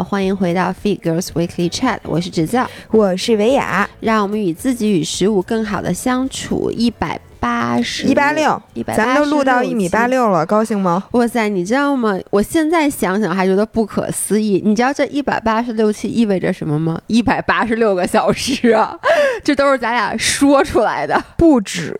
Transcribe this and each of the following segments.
好，欢迎回到 Feed Girls Weekly Chat，我是芷教，我是维雅，让我们与自己与食物更好的相处。一百八十，一八六，一百，咱们都录到一米八六了，高兴吗？哇塞，你知道吗？我现在想想还觉得不可思议。你知道这一百八十六期意味着什么吗？一百八十六个小时啊，这都是咱俩说出来的，不止。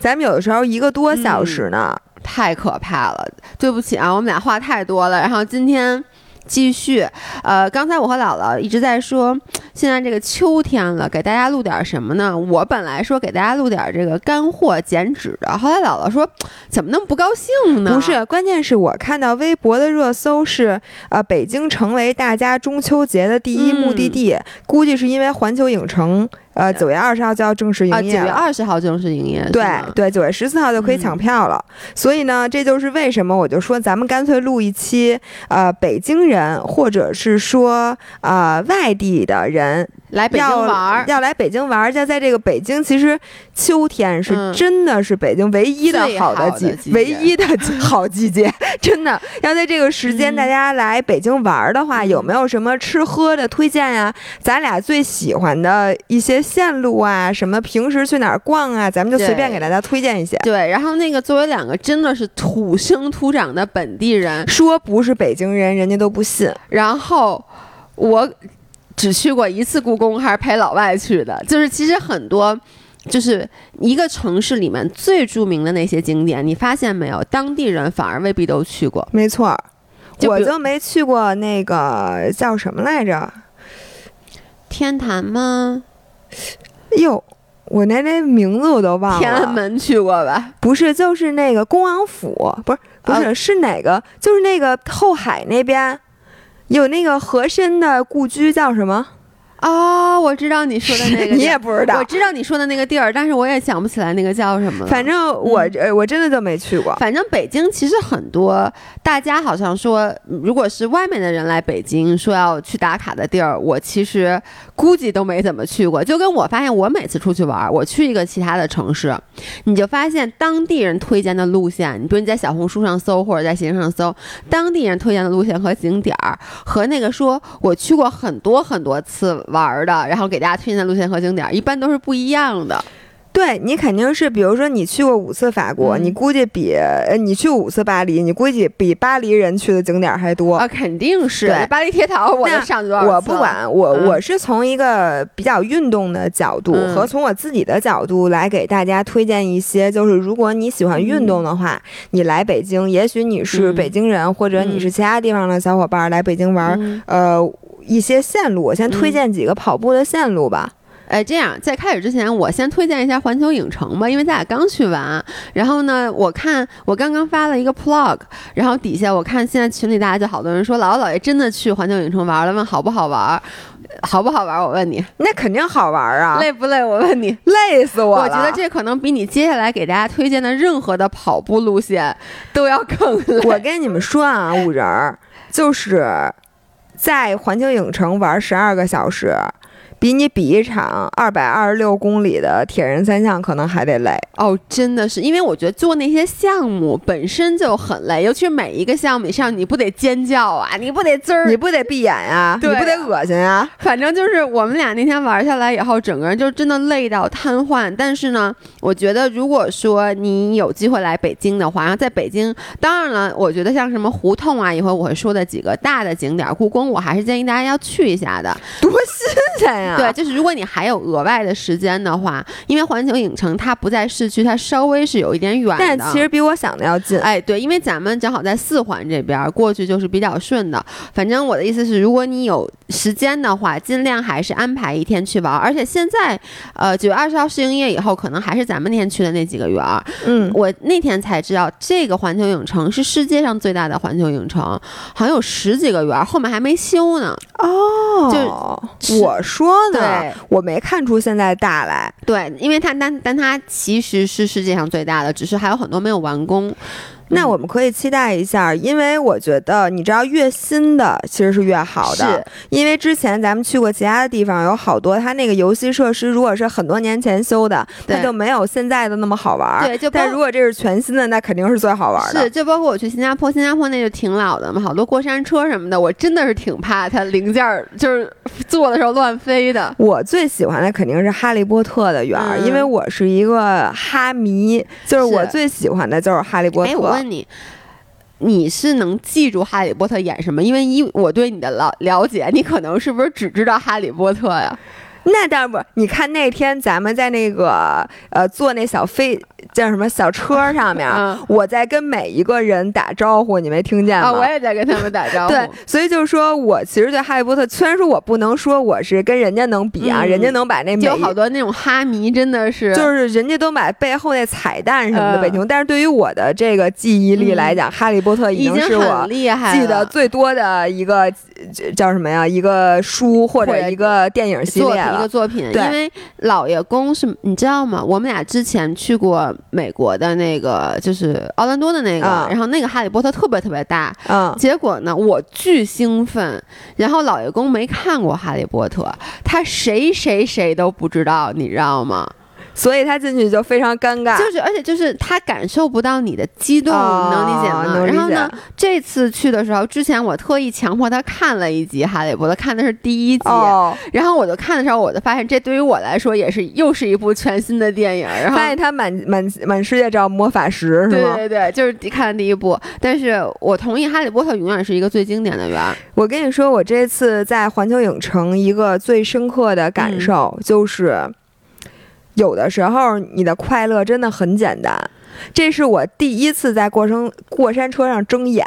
咱们有的时候一个多小时呢。太可怕了，对不起啊，我们俩话太多了。然后今天继续，呃，刚才我和姥姥一直在说，现在这个秋天了，给大家录点什么呢？我本来说给大家录点这个干货减脂的，后来姥姥说，怎么那么不高兴呢？不是，关键是我看到微博的热搜是，呃，北京成为大家中秋节的第一目的地，估计是因为环球影城。呃，九月二十号就要正式营业了。九月二十号正式营业，对对，九月十四号就可以抢票了。所以呢，这就是为什么我就说咱们干脆录一期，呃，北京人或者是说呃外地的人。来北京玩要来北京玩就在这个北京，其实秋天是真的是北京唯一的好的季节，唯一的好季节，真的要在这个时间大家来北京玩儿的话，有没有什么吃喝的推荐呀？咱俩最喜欢的一些线路啊，什么平时去哪儿逛啊，咱们就随便给大家推荐一些。对，然后那个作为两个真的是土生土长的本地人，说不是北京人，人家都不信。然后我。只去过一次故宫，还是陪老外去的。就是其实很多，就是一个城市里面最著名的那些景点，你发现没有？当地人反而未必都去过。没错，我就没去过那个叫什么来着？天坛吗？哟，我连那名字我都忘了。天安门去过吧？不是，就是那个恭王府，不是，不是，是哪个？就是那个后海那边。有那个和珅的故居叫什么？哦，我知道你说的那个，你也不知道。我知道你说的那个地儿，但是我也想不起来那个叫什么。反正我呃，我真的就没去过。反正北京其实很多，大家好像说，如果是外面的人来北京说要去打卡的地儿，我其实估计都没怎么去过。就跟我发现，我每次出去玩，我去一个其他的城市，你就发现当地人推荐的路线，你比如你在小红书上搜或者在携程上搜，当地人推荐的路线和景点儿，和那个说我去过很多很多次。玩的，然后给大家推荐路线和景点，一般都是不一样的。对你肯定是，比如说你去过五次法国，你估计比呃你去五次巴黎，你估计比巴黎人去的景点还多啊，肯定是。巴黎铁塔我都上多少次？我不管，我我是从一个比较运动的角度和从我自己的角度来给大家推荐一些，就是如果你喜欢运动的话，你来北京，也许你是北京人，或者你是其他地方的小伙伴来北京玩，呃。一些线路，我先推荐几个跑步的线路吧。哎，这样在开始之前，我先推荐一下环球影城吧，因为咱俩刚去完。然后呢，我看我刚刚发了一个 plug，然后底下我看现在群里大家就好多人说，姥姥姥爷真的去环球影城玩了，问好不好玩，好不好玩？我问你，那肯定好玩啊！累不累？我问你，累死我了！我觉得这可能比你接下来给大家推荐的任何的跑步路线都要更累。我跟你们说啊，五人儿就是。在环球影城玩十二个小时。比你比一场二百二十六公里的铁人三项可能还得累哦，真的是，因为我觉得做那些项目本身就很累，尤其是每一个项目上你不得尖叫啊，你不得滋儿，你不得闭眼啊，你不得恶心啊，反正就是我们俩那天玩下来以后，整个人就真的累到瘫痪。但是呢，我觉得如果说你有机会来北京的话，然后在北京，当然了，我觉得像什么胡同啊，一会儿我会说的几个大的景点，故宫，我还是建议大家要去一下的，多新鲜呀！对，就是如果你还有额外的时间的话，因为环球影城它不在市区，它稍微是有一点远的。但其实比我想的要近。哎，对，因为咱们正好在四环这边过去就是比较顺的。反正我的意思是，如果你有时间的话，尽量还是安排一天去玩。而且现在，呃，九月二十号试营业以后，可能还是咱们那天去的那几个园儿。嗯，我那天才知道，这个环球影城是世界上最大的环球影城，好像有十几个园儿，后面还没修呢。哦，就我说呢。我没看出现在大来，对，因为它但但它其实是世界上最大的，只是还有很多没有完工。那我们可以期待一下，因为我觉得你知道越新的其实是越好的，因为之前咱们去过其他的地方，有好多它那个游戏设施如果是很多年前修的，它就没有现在的那么好玩。对，就但如果这是全新的，那肯定是最好玩的。是，就包括我去新加坡，新加坡那就挺老的嘛，好多过山车什么的，我真的是挺怕它零件就是坐的时候乱飞的。我最喜欢的肯定是哈利波特的园儿，因为我是一个哈迷，就是我最喜欢的就是哈利波特。问你，你是能记住哈利波特演什么？因为一我对你的了了解，你可能是不是只知道哈利波特呀？那当然不，你看那天咱们在那个呃坐那小飞叫什么小车上面，我在跟每一个人打招呼，你没听见吗？我也在跟他们打招呼。对，所以就是说我其实对哈利波特，虽然说我不能说我是跟人家能比啊，人家能把那有好多那种哈迷真的是，就是人家都把背后那彩蛋什么的背清，但是对于我的这个记忆力来讲，哈利波特已经是我记得最多的一个叫什么呀？一个书或者一个电影系列。一个作品，因为老爷公是你知道吗？我们俩之前去过美国的那个，就是奥兰多的那个，然后那个哈利波特特别特别大，嗯，结果呢，我巨兴奋，然后老爷公没看过哈利波特，他谁谁谁都不知道，你知道吗？所以他进去就非常尴尬，就是而且就是他感受不到你的激动，能理解吗？然后呢，这次去的时候，之前我特意强迫他看了一集《哈利波特》，看的是第一集，然后我就看的时候，我就发现这对于我来说也是又是一部全新的电影。然后发现他满满满世界找魔法石，是吗？对对对，就是看的第一部。但是我同意，《哈利波特》永远是一个最经典的园。我跟你说，我这次在环球影城一个最深刻的感受就是。有的时候，你的快乐真的很简单。这是我第一次在过山过山车上睁眼。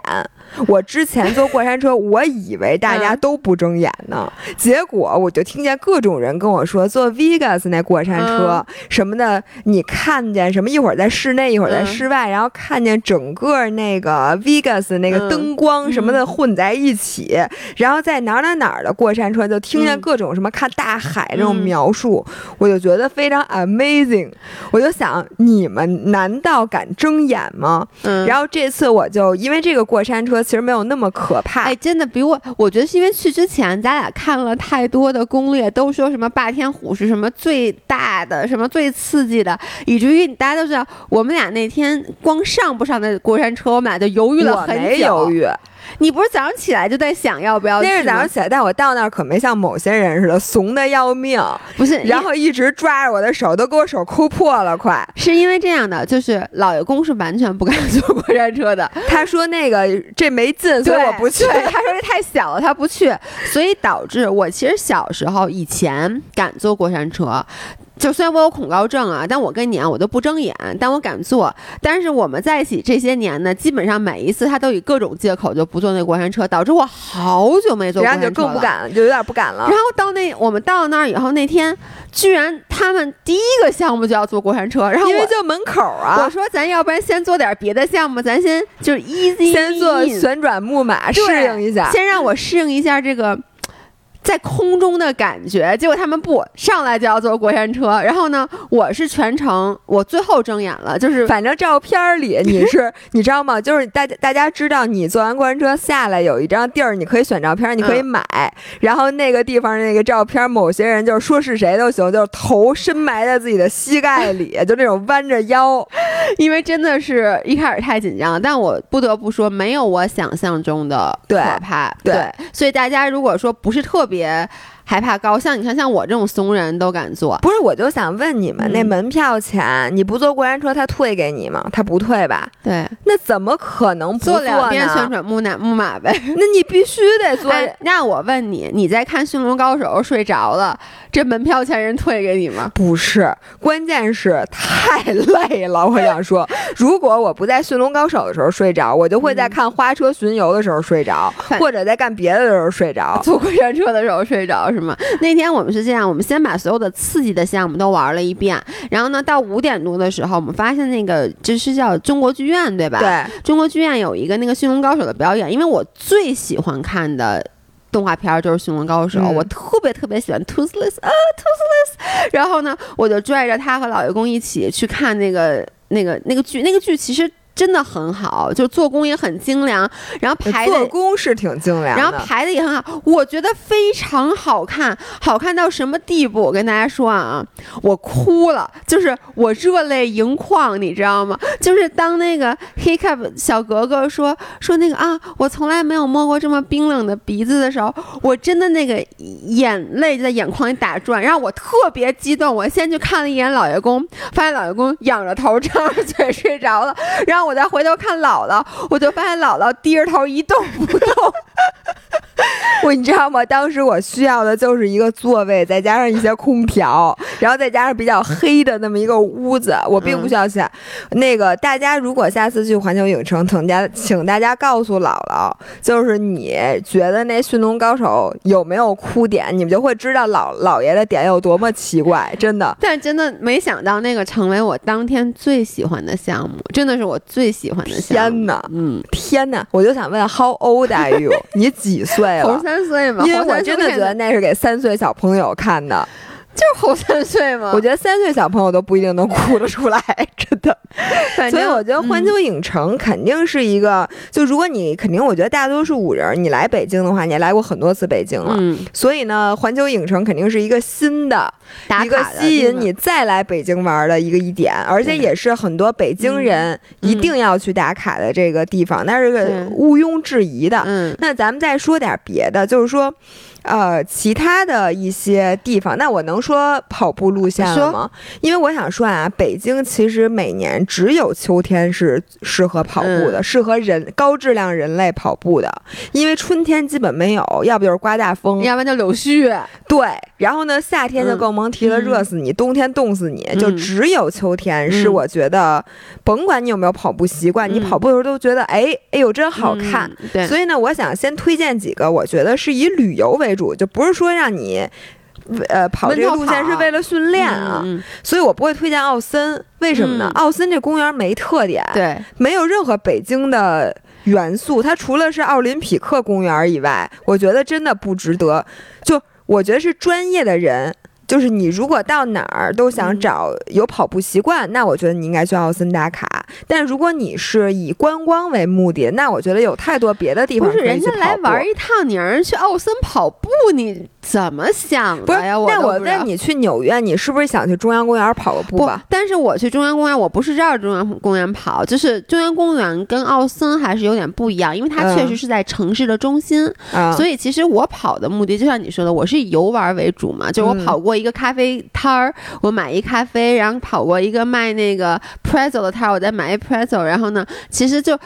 我之前坐过山车，我以为大家都不睁眼呢，结果我就听见各种人跟我说，坐 Vegas 那过山车什么的，你看见什么？一会儿在室内，一会儿在室外，然后看见整个那个 Vegas 那个灯光什么的混在一起，然后在哪哪哪的过山车，就听见各种什么看大海这种描述，我就觉得非常 amazing。我就想，你们难道敢睁眼吗？嗯。然后这次我就因为这个过山车。其实没有那么可怕，哎，真的比我，我觉得是因为去之前咱俩看了太多的攻略，都说什么霸天虎是什么最大的，什么最刺激的，以至于大家都知道，我们俩那天光上不上那过山车，我们俩就犹豫了很久。没犹豫。你不是早上起来就在想要不要？那是早上起来，但我到那儿可没像某些人似的怂的要命，不是，然后一直抓着我的手，都给我手抠破了，快。是因为这样的，就是老爷公是完全不敢坐过山车的。他说那个这没劲，所以我不去。他说这太小了，他不去，所以导致我其实小时候以前敢坐过山车。就虽然我有恐高症啊，但我跟你啊，我都不睁眼，但我敢坐。但是我们在一起这些年呢，基本上每一次他都以各种借口就不坐那过山车，导致我好久没坐过山车然后就更不敢，就有点不敢了。然后到那我们到那儿以后，那天居然他们第一个项目就要坐过山车，然后因为就门口啊，我说咱要不然先做点别的项目，咱先就是 easy，先做旋转木马适应一下，先让我适应一下这个。在空中的感觉，结果他们不上来就要坐过山车，然后呢，我是全程我最后睁眼了，就是反正照片里你是 你知道吗？就是大家大家知道你坐完过山车下来有一张地儿，你可以选照片，你可以买，然后那个地方那个照片，某些人就是说是谁都行，就是头深埋在自己的膝盖里，就那种弯着腰，因为真的是一开始太紧张，但我不得不说没有我想象中的可怕，对，所以大家如果说不是特。别别害怕高，像你看，像我这种怂人都敢坐。不是，我就想问你们，那门票钱你不坐过山车，他退给你吗？他不退吧？对，那怎么可能不坐两边旋转木马木马呗？那你必须得坐。那我问你，你在看《驯龙高手》睡着了，这门票钱人退给你吗？不是，关键是太累了。我想说，如果我不在《驯龙高手》的时候睡着，我就会在看《花车巡游》的时候睡着，或者在干别的的时候睡着。坐过山车的时候睡着是。那天我们是这样，我们先把所有的刺激的项目都玩了一遍，然后呢，到五点多的时候，我们发现那个就是叫中国剧院，对吧？对，中国剧院有一个那个驯龙高手的表演，因为我最喜欢看的动画片就是驯龙高手，我特别特别喜欢 Toothless 啊 Toothless，然后呢，我就拽着他和老爷公一起去看那个那个那个剧，那个剧其实。真的很好，就做工也很精良，然后排做工是挺精良，然后排的也很好，我觉得非常好看，好看到什么地步？我跟大家说啊，我哭了，就是我热泪盈眶，你知道吗？就是当那个 Hiccup 小格格说说那个啊，我从来没有摸过这么冰冷的鼻子的时候，我真的那个眼泪在眼眶里打转，然后我特别激动，我先去看了一眼老爷公，发现老爷公仰着头张着嘴睡着了，然 后我再回头看姥姥，我就发现姥姥低着头一动不动。我你知道吗？当时我需要的就是一个座位，再加上一些空调，然后再加上比较黑的那么一个屋子。我并不需要钱。那个大家如果下次去环球影城，请家请大家告诉姥姥，就是你觉得那《驯龙高手》有没有哭点，你们就会知道老老爷的点有多么奇怪，真的。但真的没想到那个成为我当天最喜欢的项目，真的是我最喜欢的项目。天哪，嗯，天哪！我就想问，How old are you？你几岁了？三岁嘛？因为我真的觉得那是给三岁小朋友看的。就是后三岁嘛？我觉得三岁小朋友都不一定能哭得出来，真的。所以我觉得环球影城肯定是一个，就如果你肯定，我觉得大多数五人你来北京的话，你也来过很多次北京了，所以呢，环球影城肯定是一个新的一个吸引你再来北京玩的一个一点，而且也是很多北京人一定要去打卡的这个地方，那是个毋庸置疑的。嗯，那咱们再说点别的，就是说。呃，其他的一些地方，那我能说跑步路线了吗？因为我想说啊，北京其实每年只有秋天是适合跑步的，适合人高质量人类跑步的。因为春天基本没有，要不就是刮大风，要不然就柳絮。对，然后呢，夏天就更甭提了，热死你；冬天冻死你。就只有秋天是我觉得，甭管你有没有跑步习惯，你跑步的时候都觉得，哎，哎呦，真好看。对，所以呢，我想先推荐几个，我觉得是以旅游为。为主就不是说让你，呃，跑这个路线是为了训练啊，所以我不会推荐奥森。为什么呢？奥森这公园没特点，对，没有任何北京的元素。它除了是奥林匹克公园以外，我觉得真的不值得。就我觉得是专业的人。就是你如果到哪儿都想找有跑步习惯，那我觉得你应该去奥森打卡。但如果你是以观光为目的，那我觉得有太多别的地方不是人家来玩一趟，你让人去奥森跑步，你怎么想的呀？那我问你去纽约，你是不是想去中央公园跑个步吧？但是我去中央公园，我不是绕着中央公园跑，就是中央公园跟奥森还是有点不一样，因为它确实是在城市的中心，所以其实我跑的目的就像你说的，我是以游玩为主嘛，就我跑过。一个咖啡摊儿，我买一咖啡，然后跑过一个卖那个 pretzel 的摊儿，我再买一 pretzel，然后呢，其实就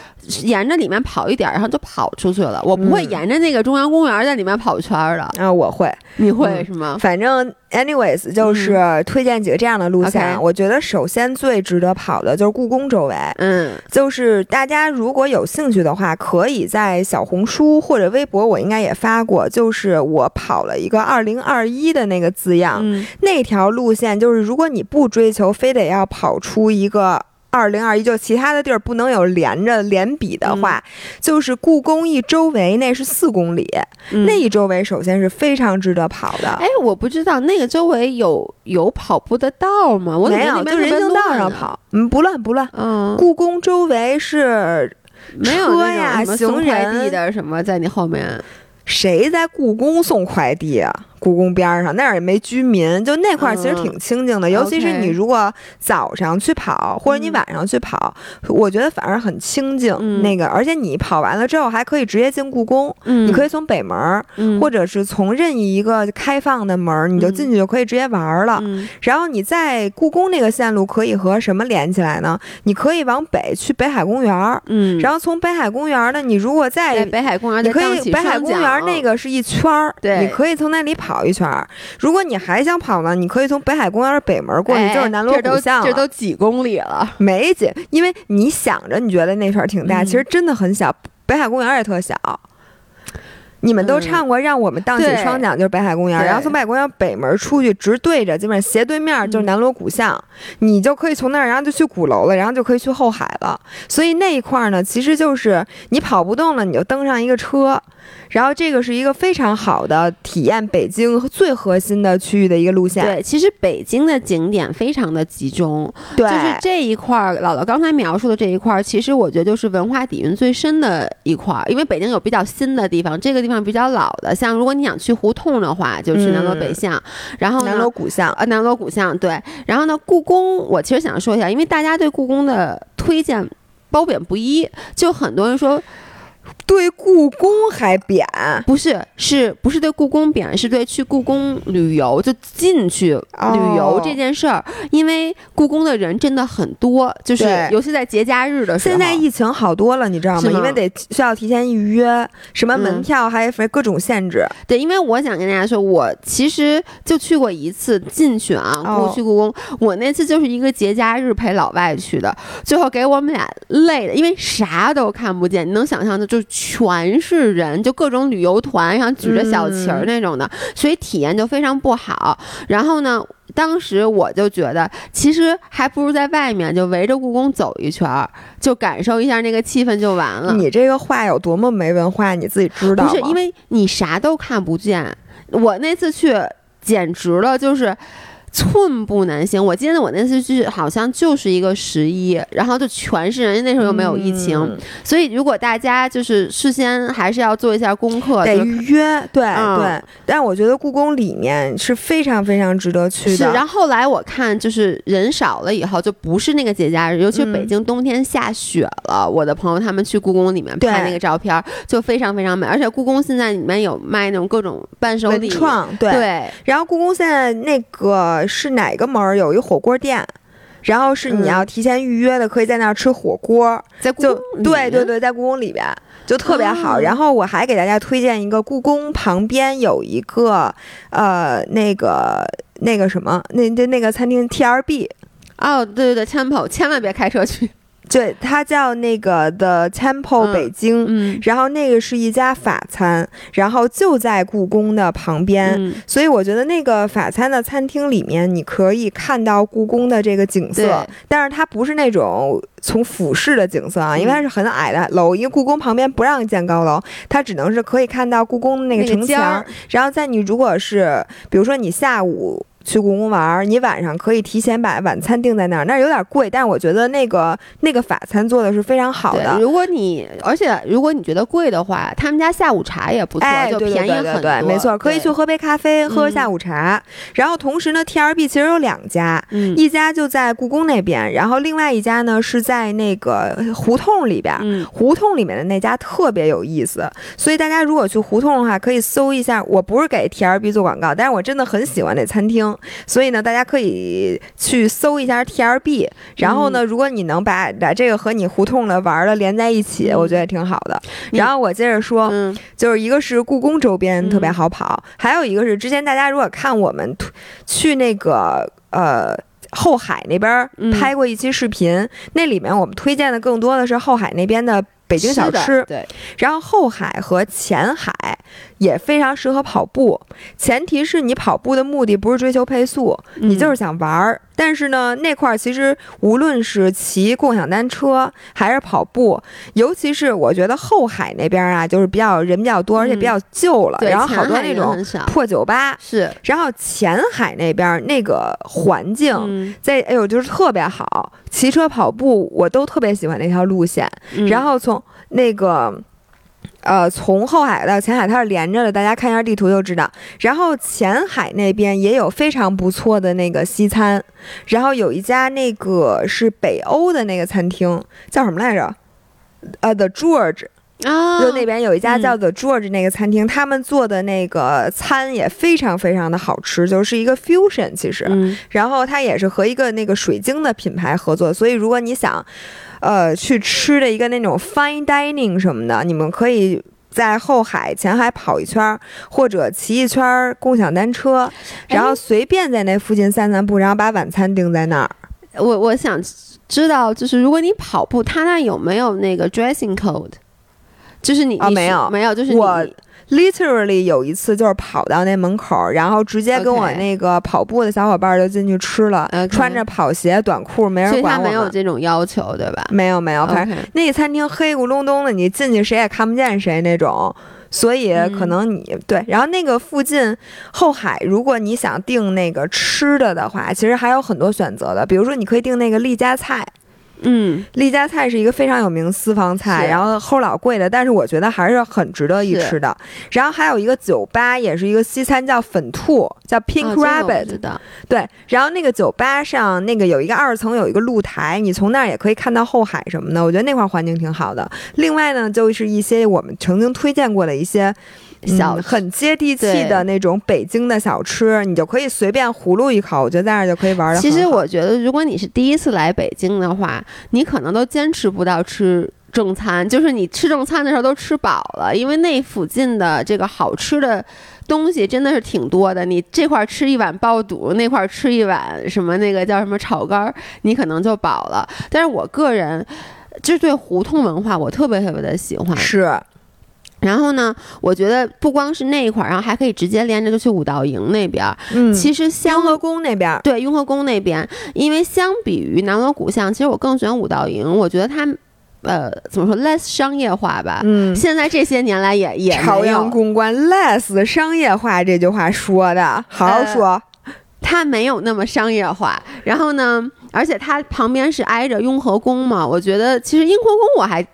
沿着里面跑一点，然后就跑出去了。我不会沿着那个中央公园在里面跑圈的。啊，我会，你会是吗？反正。Anyways，就是推荐几个这样的路线。我觉得首先最值得跑的就是故宫周围。嗯，就是大家如果有兴趣的话，可以在小红书或者微博，我应该也发过。就是我跑了一个二零二一的那个字样，那条路线就是如果你不追求非得要跑出一个。二零二一，就其他的地儿不能有连着连比的话，就是故宫一周围那是四公里，那一周围首先是非常值得跑的。哎，我不知道那个周围有有跑步的道吗？我没有，就人行道上跑，嗯，不乱不乱。嗯，故宫周围是没有车呀，行人的什么在你后面？谁在故宫送快递啊？故宫边上那儿也没居民，就那块儿其实挺清静的。尤其是你如果早上去跑，或者你晚上去跑，我觉得反而很清静。那个，而且你跑完了之后还可以直接进故宫。你可以从北门，或者是从任意一个开放的门，你就进去就可以直接玩了。然后你在故宫那个线路可以和什么连起来呢？你可以往北去北海公园。嗯，然后从北海公园呢，你如果在北海公园，你可以北海公园那个是一圈儿，对，你可以从那里跑。跑一圈儿，如果你还想跑呢，你可以从北海公园北门过去，就是南锣鼓巷这都几公里了？没几，因为你想着你觉得那圈儿挺大，其实真的很小。北海公园也特小。你们都唱过《让我们荡起双桨》，就是北海公园，然后从北海公园北门出去，直对着，基本上斜对面就是南锣鼓巷，你就可以从那儿，然后就去鼓楼了，然后就可以去后海了。所以那一块儿呢，其实就是你跑不动了，你就登上一个车。然后这个是一个非常好的体验北京最核心的区域的一个路线。对，其实北京的景点非常的集中，对，就是这一块儿，姥姥刚才描述的这一块儿，其实我觉得就是文化底蕴最深的一块儿。因为北京有比较新的地方，这个地方比较老的，像如果你想去胡同的话，就去南锣北巷，然后南锣鼓巷，呃，南锣鼓巷，对。然后呢，故宫，我其实想说一下，因为大家对故宫的推荐褒贬不一，就很多人说。对故宫还贬？不是，是不是对故宫贬？是对去故宫旅游就进去旅游这件事儿，因为故宫的人真的很多，就是尤其在节假日的时候。现在疫情好多了，你知道吗？因为得需要提前预约，什么门票还有各种限制。对，因为我想跟大家说，我其实就去过一次进去啊，我去故宫。我那次就是一个节假日陪老外去的，最后给我们俩累的，因为啥都看不见，你能想象的就。就全是人，就各种旅游团，然后举着小旗儿那种的，所以体验就非常不好。然后呢，当时我就觉得，其实还不如在外面就围着故宫走一圈儿，就感受一下那个气氛就完了。你这个话有多么没文化，你自己知道不是，因为你啥都看不见。我那次去简直了，就是。寸步难行。我记得我那次去好像就是一个十一，然后就全是人，那时候又没有疫情，所以如果大家就是事先还是要做一下功课，得预约。对对，但我觉得故宫里面是非常非常值得去的。是，然后后来我看就是人少了以后，就不是那个节假日，尤其是北京冬天下雪了。我的朋友他们去故宫里面拍那个照片，就非常非常美。而且故宫现在里面有卖那种各种伴手礼，对。然后故宫现在那个。是哪个门儿有一火锅店，然后是你要提前预约的，可以在那儿吃火锅。在故宫，对对对，在故宫里边就特别好。然后我还给大家推荐一个，故宫旁边有一个呃那个那个什么那那那个餐厅 T R B。哦，对对对，Temple，千万别开车去。对，它叫那个 The Temple 北京，嗯，然后那个是一家法餐，然后就在故宫的旁边，所以我觉得那个法餐的餐厅里面，你可以看到故宫的这个景色，但是它不是那种从俯视的景色啊，因为它是很矮的楼，因为故宫旁边不让建高楼，它只能是可以看到故宫的那个城墙，然后在你如果是比如说你下午。去故宫玩，你晚上可以提前把晚餐定在那儿，那有点贵，但是我觉得那个那个法餐做的是非常好的。如果你而且如果你觉得贵的话，他们家下午茶也不错，就便宜很多。没错，可以去喝杯咖啡，喝下午茶。然后同时呢，T R B 其实有两家，一家就在故宫那边，然后另外一家呢是在那个胡同里边。胡同里面的那家特别有意思，所以大家如果去胡同的话，可以搜一下。我不是给 T R B 做广告，但是我真的很喜欢那餐厅。所以呢，大家可以去搜一下 T R B，然后呢，如果你能把把这个和你胡同的玩的连在一起，我觉得也挺好的。然后我接着说，就是一个是故宫周边特别好跑，还有一个是之前大家如果看我们去那个呃后海那边拍过一期视频，那里面我们推荐的更多的是后海那边的。北京小吃，对，然后后海和前海也非常适合跑步，前提是你跑步的目的不是追求配速，你就是想玩儿。但是呢，那块儿其实无论是骑共享单车还是跑步，尤其是我觉得后海那边啊，就是比较人比较多，而且比较旧了，然后好多那种破酒吧是。然后前海那边那个环境在，哎呦，就是特别好，骑车跑步我都特别喜欢那条路线。然后从那个，呃，从后海到前海它是连着的，大家看一下地图就知道。然后前海那边也有非常不错的那个西餐，然后有一家那个是北欧的那个餐厅，叫什么来着？呃，The George 啊，就那边有一家叫 The George 那个餐厅，他们做的那个餐也非常非常的好吃，就是一个 fusion 其实。然后它也是和一个那个水晶的品牌合作，所以如果你想。呃，去吃的一个那种 fine dining 什么的，你们可以在后海、前海跑一圈，或者骑一圈共享单车，然后随便在那附近散散步，然后把晚餐定在那儿。我我想知道，就是如果你跑步，他那有没有那个 dressing code？就是你啊，没有，没有，就是我 literally 有一次就是跑到那门口，然后直接跟我那个跑步的小伙伴就进去吃了，穿着跑鞋短裤，没人管我。他没有这种要求，对吧？没有没有，反正那个餐厅黑咕隆咚的，你进去谁也看不见谁那种。所以可能你对，然后那个附近后海，如果你想订那个吃的的话，其实还有很多选择的，比如说你可以订那个丽家菜。嗯，丽家菜是一个非常有名私房菜，然后齁老贵的，但是我觉得还是很值得一吃的。然后还有一个酒吧，也是一个西餐，叫粉兔，叫 Pink Rabbit 的。对，然后那个酒吧上那个有一个二层有一个露台，你从那儿也可以看到后海什么的，我觉得那块环境挺好的。另外呢，就是一些我们曾经推荐过的一些。小很接地气的那种北京的小吃，你就可以随便葫芦一口，我觉得在那儿就可以玩的。其实我觉得，如果你是第一次来北京的话，你可能都坚持不到吃正餐，就是你吃正餐的时候都吃饱了，因为那附近的这个好吃的东西真的是挺多的。你这块吃一碗爆肚，那块吃一碗什么那个叫什么炒肝，你可能就饱了。但是我个人就是对胡同文化，我特别特别的喜欢。是。然后呢，我觉得不光是那一块儿，然后还可以直接连着就去五道营那边。嗯，其实雍和宫那边，对，雍和宫那边，因为相比于南锣鼓巷，其实我更喜欢五道营。我觉得它，呃，怎么说，less 商业化吧。嗯，现在这些年来也也朝阳公关 less 商业化这句话说的，好好说，它没有那么商业化。然后呢，而且它旁边是挨着雍和宫嘛，我觉得其实雍和宫我还。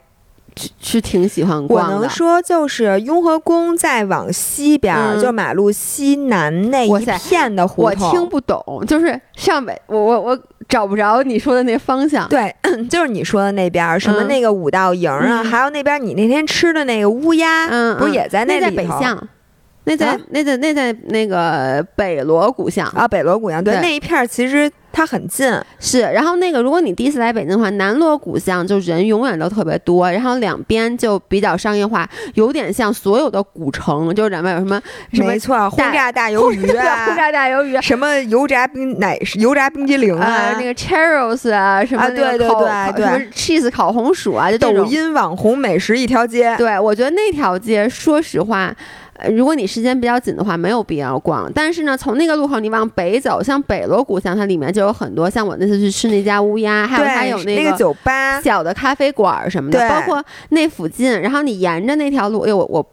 是挺喜欢逛的。我能说，就是雍和宫再往西边，就马路西南那一片的胡同。我听不懂，就是上北，我我我找不着你说的那方向。对，就是你说的那边，什么那个五道营啊，还有那边你那天吃的那个乌鸦，嗯，不是也在那里头？那在那在那在那在那个北锣鼓巷啊，北锣鼓巷对那一片其实它很近，是。然后那个如果你第一次来北京的话，南锣鼓巷就人永远都特别多，然后两边就比较商业化，有点像所有的古城，就是两边有什么什么没错，轰炸大 鱿鱼啊，轰炸大鱿鱼，什么油炸冰奶油炸冰激凌啊，那个 Cheerios 啊，什么对对对对，什么 cheese 烤红薯啊，就抖音网红美食一条街。对，我觉得那条街，说实话。如果你时间比较紧的话，没有必要逛。但是呢，从那个路口你往北走，像北锣鼓巷，它里面就有很多，像我那次去吃那家乌鸦，还有还有那个酒吧、小的咖啡馆什么的，包括那附近。然后你沿着那条路，哎呦我我。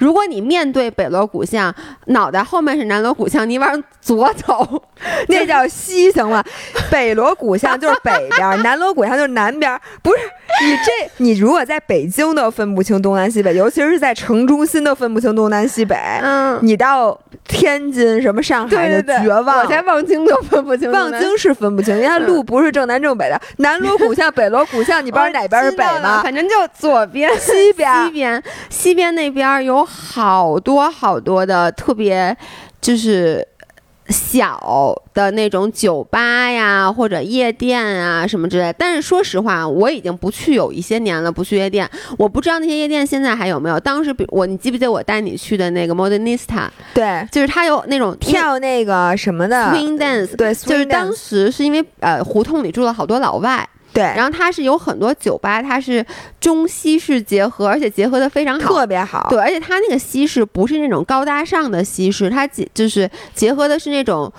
如果你面对北锣鼓巷，脑袋后面是南锣鼓巷，你往左走，那叫西行吗？北锣鼓巷就是北边，南锣鼓巷就是南边。不是你这，你如果在北京都分不清东南西北，尤其是在城中心都分不清东南西北。嗯，你到天津什么上海的绝望，我在望京都分不清。望京是分不清，因为它路不是正南正北的。南锣鼓巷、北锣鼓巷，你不知道哪边是北吗？反正就左边、西边、西边、西边那边有好多好多的特别，就是小的那种酒吧呀，或者夜店啊什么之类。但是说实话，我已经不去有一些年了，不去夜店。我不知道那些夜店现在还有没有。当时比我，你记不记得我带你去的那个 Modernista？对，就是它有那种跳那个什么的 swing dance。对，就是当时是因为呃胡同里住了好多老外。对，然后它是有很多酒吧，它是中西式结合，而且结合的非常好，特别好。对，而且它那个西式不是那种高大上的西式，它结就是结合的是那种。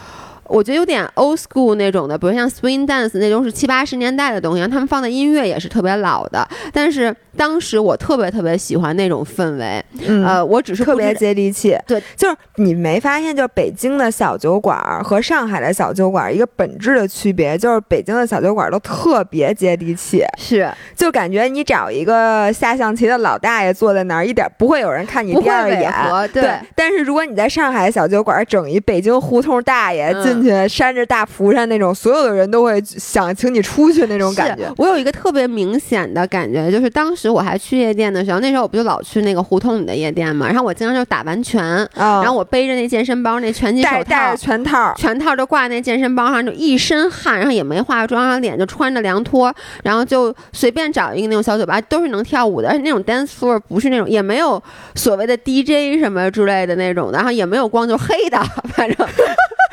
我觉得有点 old school 那种的，比如像 swing dance 那种是七八十年代的东西，他们放的音乐也是特别老的。但是当时我特别特别喜欢那种氛围，呃，我只是特别接地气。对，就是你没发现，就是北京的小酒馆和上海的小酒馆一个本质的区别，就是北京的小酒馆都特别接地气，是，就感觉你找一个下象棋的老大爷坐在那儿，一点不会有人看你第二眼。对，但是如果你在上海小酒馆整一北京胡同大爷进去。扇着大蒲扇那种，所有的人都会想请你出去那种感觉。我有一个特别明显的感觉，就是当时我还去夜店的时候，那时候我不就老去那个胡同里的夜店嘛。然后我经常就打完拳，然后我背着那健身包，那拳击手套，拳套，拳套就挂那健身包上，就一身汗，然后也没化妆，然后脸就穿着凉拖，然后就随便找一个那种小酒吧，都是能跳舞的，而且那种 dance floor 不是那种，也没有所谓的 DJ 什么之类的那种的，然后也没有光，就黑的，反正。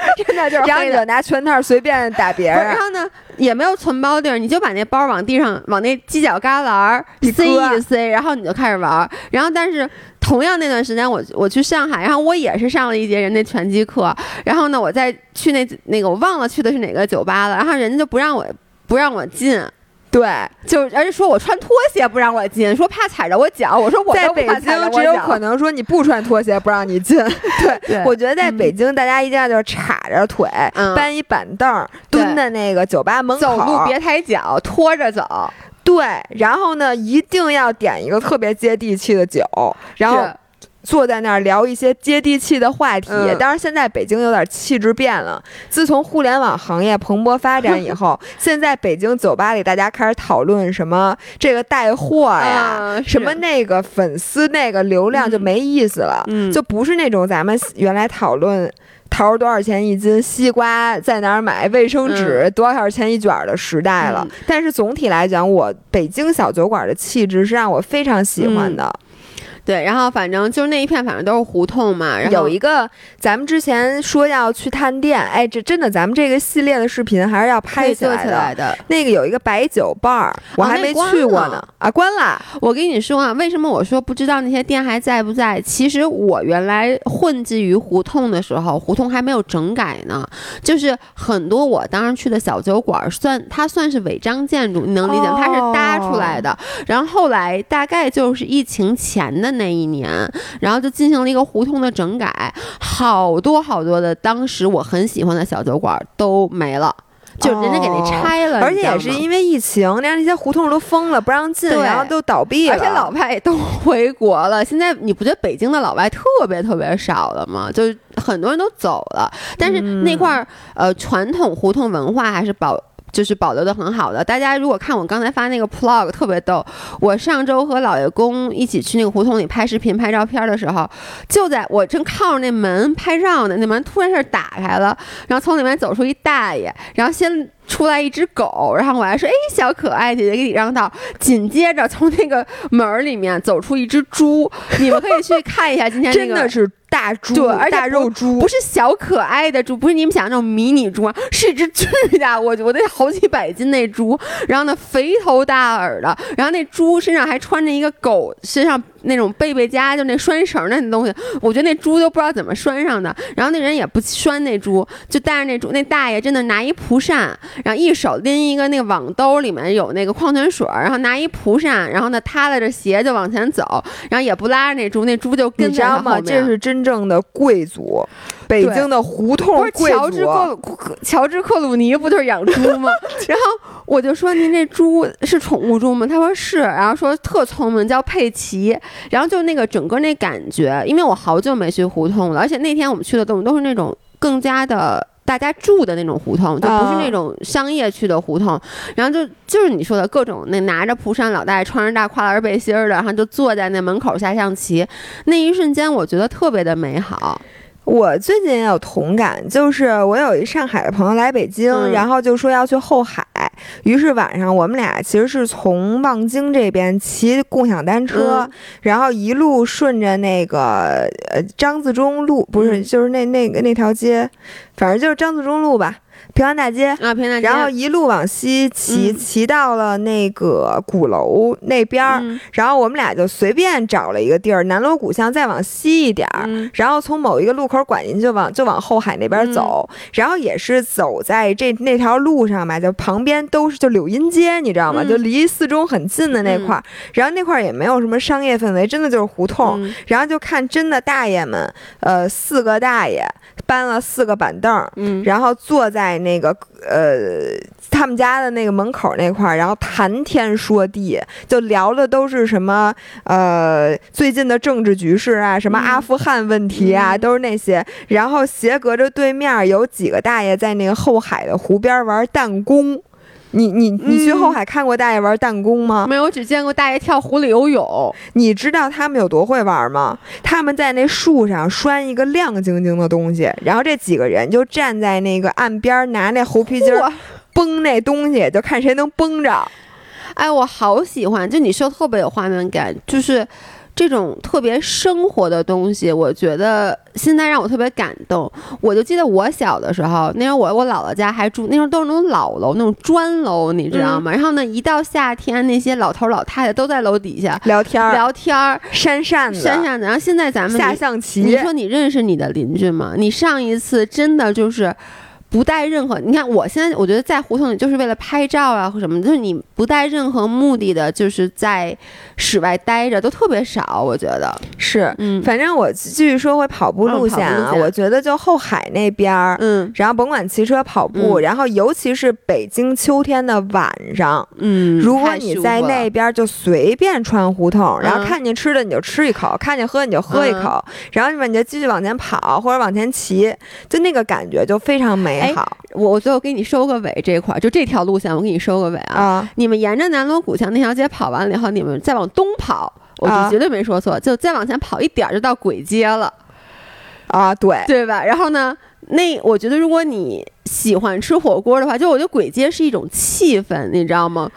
真的就是。然后你就拿拳套随便打别人。然后呢，也没有存包地儿，你就把那包往地上，往那犄角旮旯塞一塞，然后你就开始玩。然后，但是同样那段时间，我我去上海，然后我也是上了一节人家拳击课。然后呢，我再去那那个我忘了去的是哪个酒吧了，然后人家就不让我不让我进。对，就而且说我穿拖鞋不让我进，说怕踩着我脚。我说我在北京只有可能说你不穿拖鞋不让你进。对，我觉得在北京大家一定要就是叉着腿，搬一板凳，蹲在那个酒吧门口，走路别抬脚，拖着走。对，然后呢，一定要点一个特别接地气的酒，然后。坐在那儿聊一些接地气的话题。当然，现在北京有点气质变了。自从互联网行业蓬勃发展以后，现在北京酒吧里大家开始讨论什么这个带货呀，什么那个粉丝那个流量就没意思了，就不是那种咱们原来讨论桃多少钱一斤，西瓜在哪儿买，卫生纸多少钱一卷的时代了。但是总体来讲，我北京小酒馆的气质是让我非常喜欢的。对，然后反正就是那一片，反正都是胡同嘛。然后有一个，咱们之前说要去探店，哎，这真的，咱们这个系列的视频还是要拍起来的。那个有一个白酒伴儿，我还没去过呢。啊，关了。我跟你说啊，为什么我说不知道那些店还在不在？其实我原来混迹于胡同的时候，胡同还没有整改呢。就是很多我当时去的小酒馆，算它算是违章建筑，你能理解吗？它是搭出来的。然后后来大概就是疫情前的。那一年，然后就进行了一个胡同的整改，好多好多的当时我很喜欢的小酒馆都没了，就人家给那拆了，而且也是因为疫情，连那些胡同都封了，不让进，然后都倒闭了，而且老外也都 回国了。现在你不觉得北京的老外特别特别少了吗？就是很多人都走了，但是那块儿呃传统胡同文化还是保。就是保留的很好的，大家如果看我刚才发那个 plog 特别逗，我上周和老爷公一起去那个胡同里拍视频、拍照片的时候，就在我正靠着那门拍照呢，那门突然事打开了，然后从里面走出一大爷，然后先。出来一只狗，然后我还说：“哎，小可爱姐姐给你让道。”紧接着从那个门儿里面走出一只猪，你们可以去看一下。今天真的是大猪，对，而且大肉猪，不是小可爱的猪，不是你们想那种迷你猪啊，是一只巨大，我我得好几百斤那猪。然后呢，肥头大耳的，然后那猪身上还穿着一个狗身上那种贝贝家，就那拴绳的那东西。我觉得那猪都不知道怎么拴上的。然后那人也不拴那猪，就带着那猪。那大爷真的拿一蒲扇。然后一手拎一个那个网兜，里面有那个矿泉水，然后拿一蒲扇，然后呢踏拉着鞋就往前走，然后也不拉着那猪，那猪就跟着他吗？这是真正的贵族，北京的胡同贵族。乔治克乔治克鲁尼不就是养猪吗？然后我就说您这猪是宠物猪吗？他说是，然后说特聪明，叫佩奇。然后就那个整个那感觉，因为我好久没去胡同了，而且那天我们去的东西都是那种更加的。大家住的那种胡同，就不是那种商业区的胡同，然后就就是你说的各种那拿着蒲扇老大爷，穿着大跨栏背心儿的，然后就坐在那门口下象棋，那一瞬间我觉得特别的美好。我最近也有同感，就是我有一上海的朋友来北京，然后就说要去后海，于是晚上我们俩其实是从望京这边骑共享单车，然后一路顺着那个呃张自忠路，不是就是那那个那条街，反正就是张自忠路吧。平安大街啊，平安大街，然后一路往西骑，骑到了那个鼓楼那边儿，然后我们俩就随便找了一个地儿，南锣鼓巷再往西一点儿，然后从某一个路口拐进去，就往就往后海那边走，然后也是走在这那条路上嘛，就旁边都是就柳荫街，你知道吗？就离四中很近的那块儿，然后那块儿也没有什么商业氛围，真的就是胡同，然后就看真的大爷们，呃，四个大爷。搬了四个板凳，嗯，然后坐在那个呃他们家的那个门口那块儿，然后谈天说地，就聊的都是什么呃最近的政治局势啊，什么阿富汗问题啊，都是那些。然后斜隔着对面有几个大爷在那个后海的湖边玩弹弓。你你你去后海看过大爷玩弹弓吗？没有，只见过大爷跳湖里游泳。你知道他们有多会玩吗？他们在那树上拴一个亮晶晶的东西，然后这几个人就站在那个岸边，拿那猴皮筋儿绷那东西，就看谁能绷着。哎，我好喜欢，就你说特别有画面感，就是。这种特别生活的东西，我觉得现在让我特别感动。我就记得我小的时候，那时候我我姥姥家还住，那时候都是那种老楼，那种砖楼，你知道吗？然后呢，一到夏天，那些老头老太太都在楼底下聊天儿，聊天儿，扇扇子，扇扇子。然后现在咱们下象棋，你说你认识你的邻居吗？你上一次真的就是。不带任何，你看我现在我觉得在胡同里就是为了拍照啊或什么，就是你不带任何目的的，就是在室外待着都特别少，我觉得。是，嗯，反正我继续说回跑步路线啊，我觉得就后海那边儿，嗯，然后甭管骑车跑步，然后尤其是北京秋天的晚上，嗯，如果你在那边就随便穿胡同，然后看见吃的你就吃一口，看见喝你就喝一口，然后你就继续往前跑或者往前骑，就那个感觉就非常美。好，我我最后给你收个尾这一块，就这条路线，我给你收个尾啊。啊，你们沿着南锣鼓巷那条街跑完了以后，你们再往东跑，我绝对没说错，就再往前跑一点就到簋街了。啊，对，对吧？然后呢，那我觉得如果你喜欢吃火锅的话，就我觉得簋街是一种气氛，你知道吗？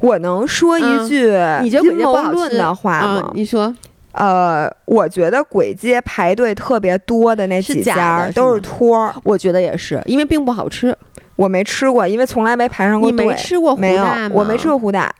我能说一句你觉得阴谋论的话吗？你说。呃，我觉得簋街排队特别多的那几家都是托儿，我觉得也是，因为并不好吃。我没吃过，因为从来没排上过队。你没吃过胡大吗？我没吃过胡大。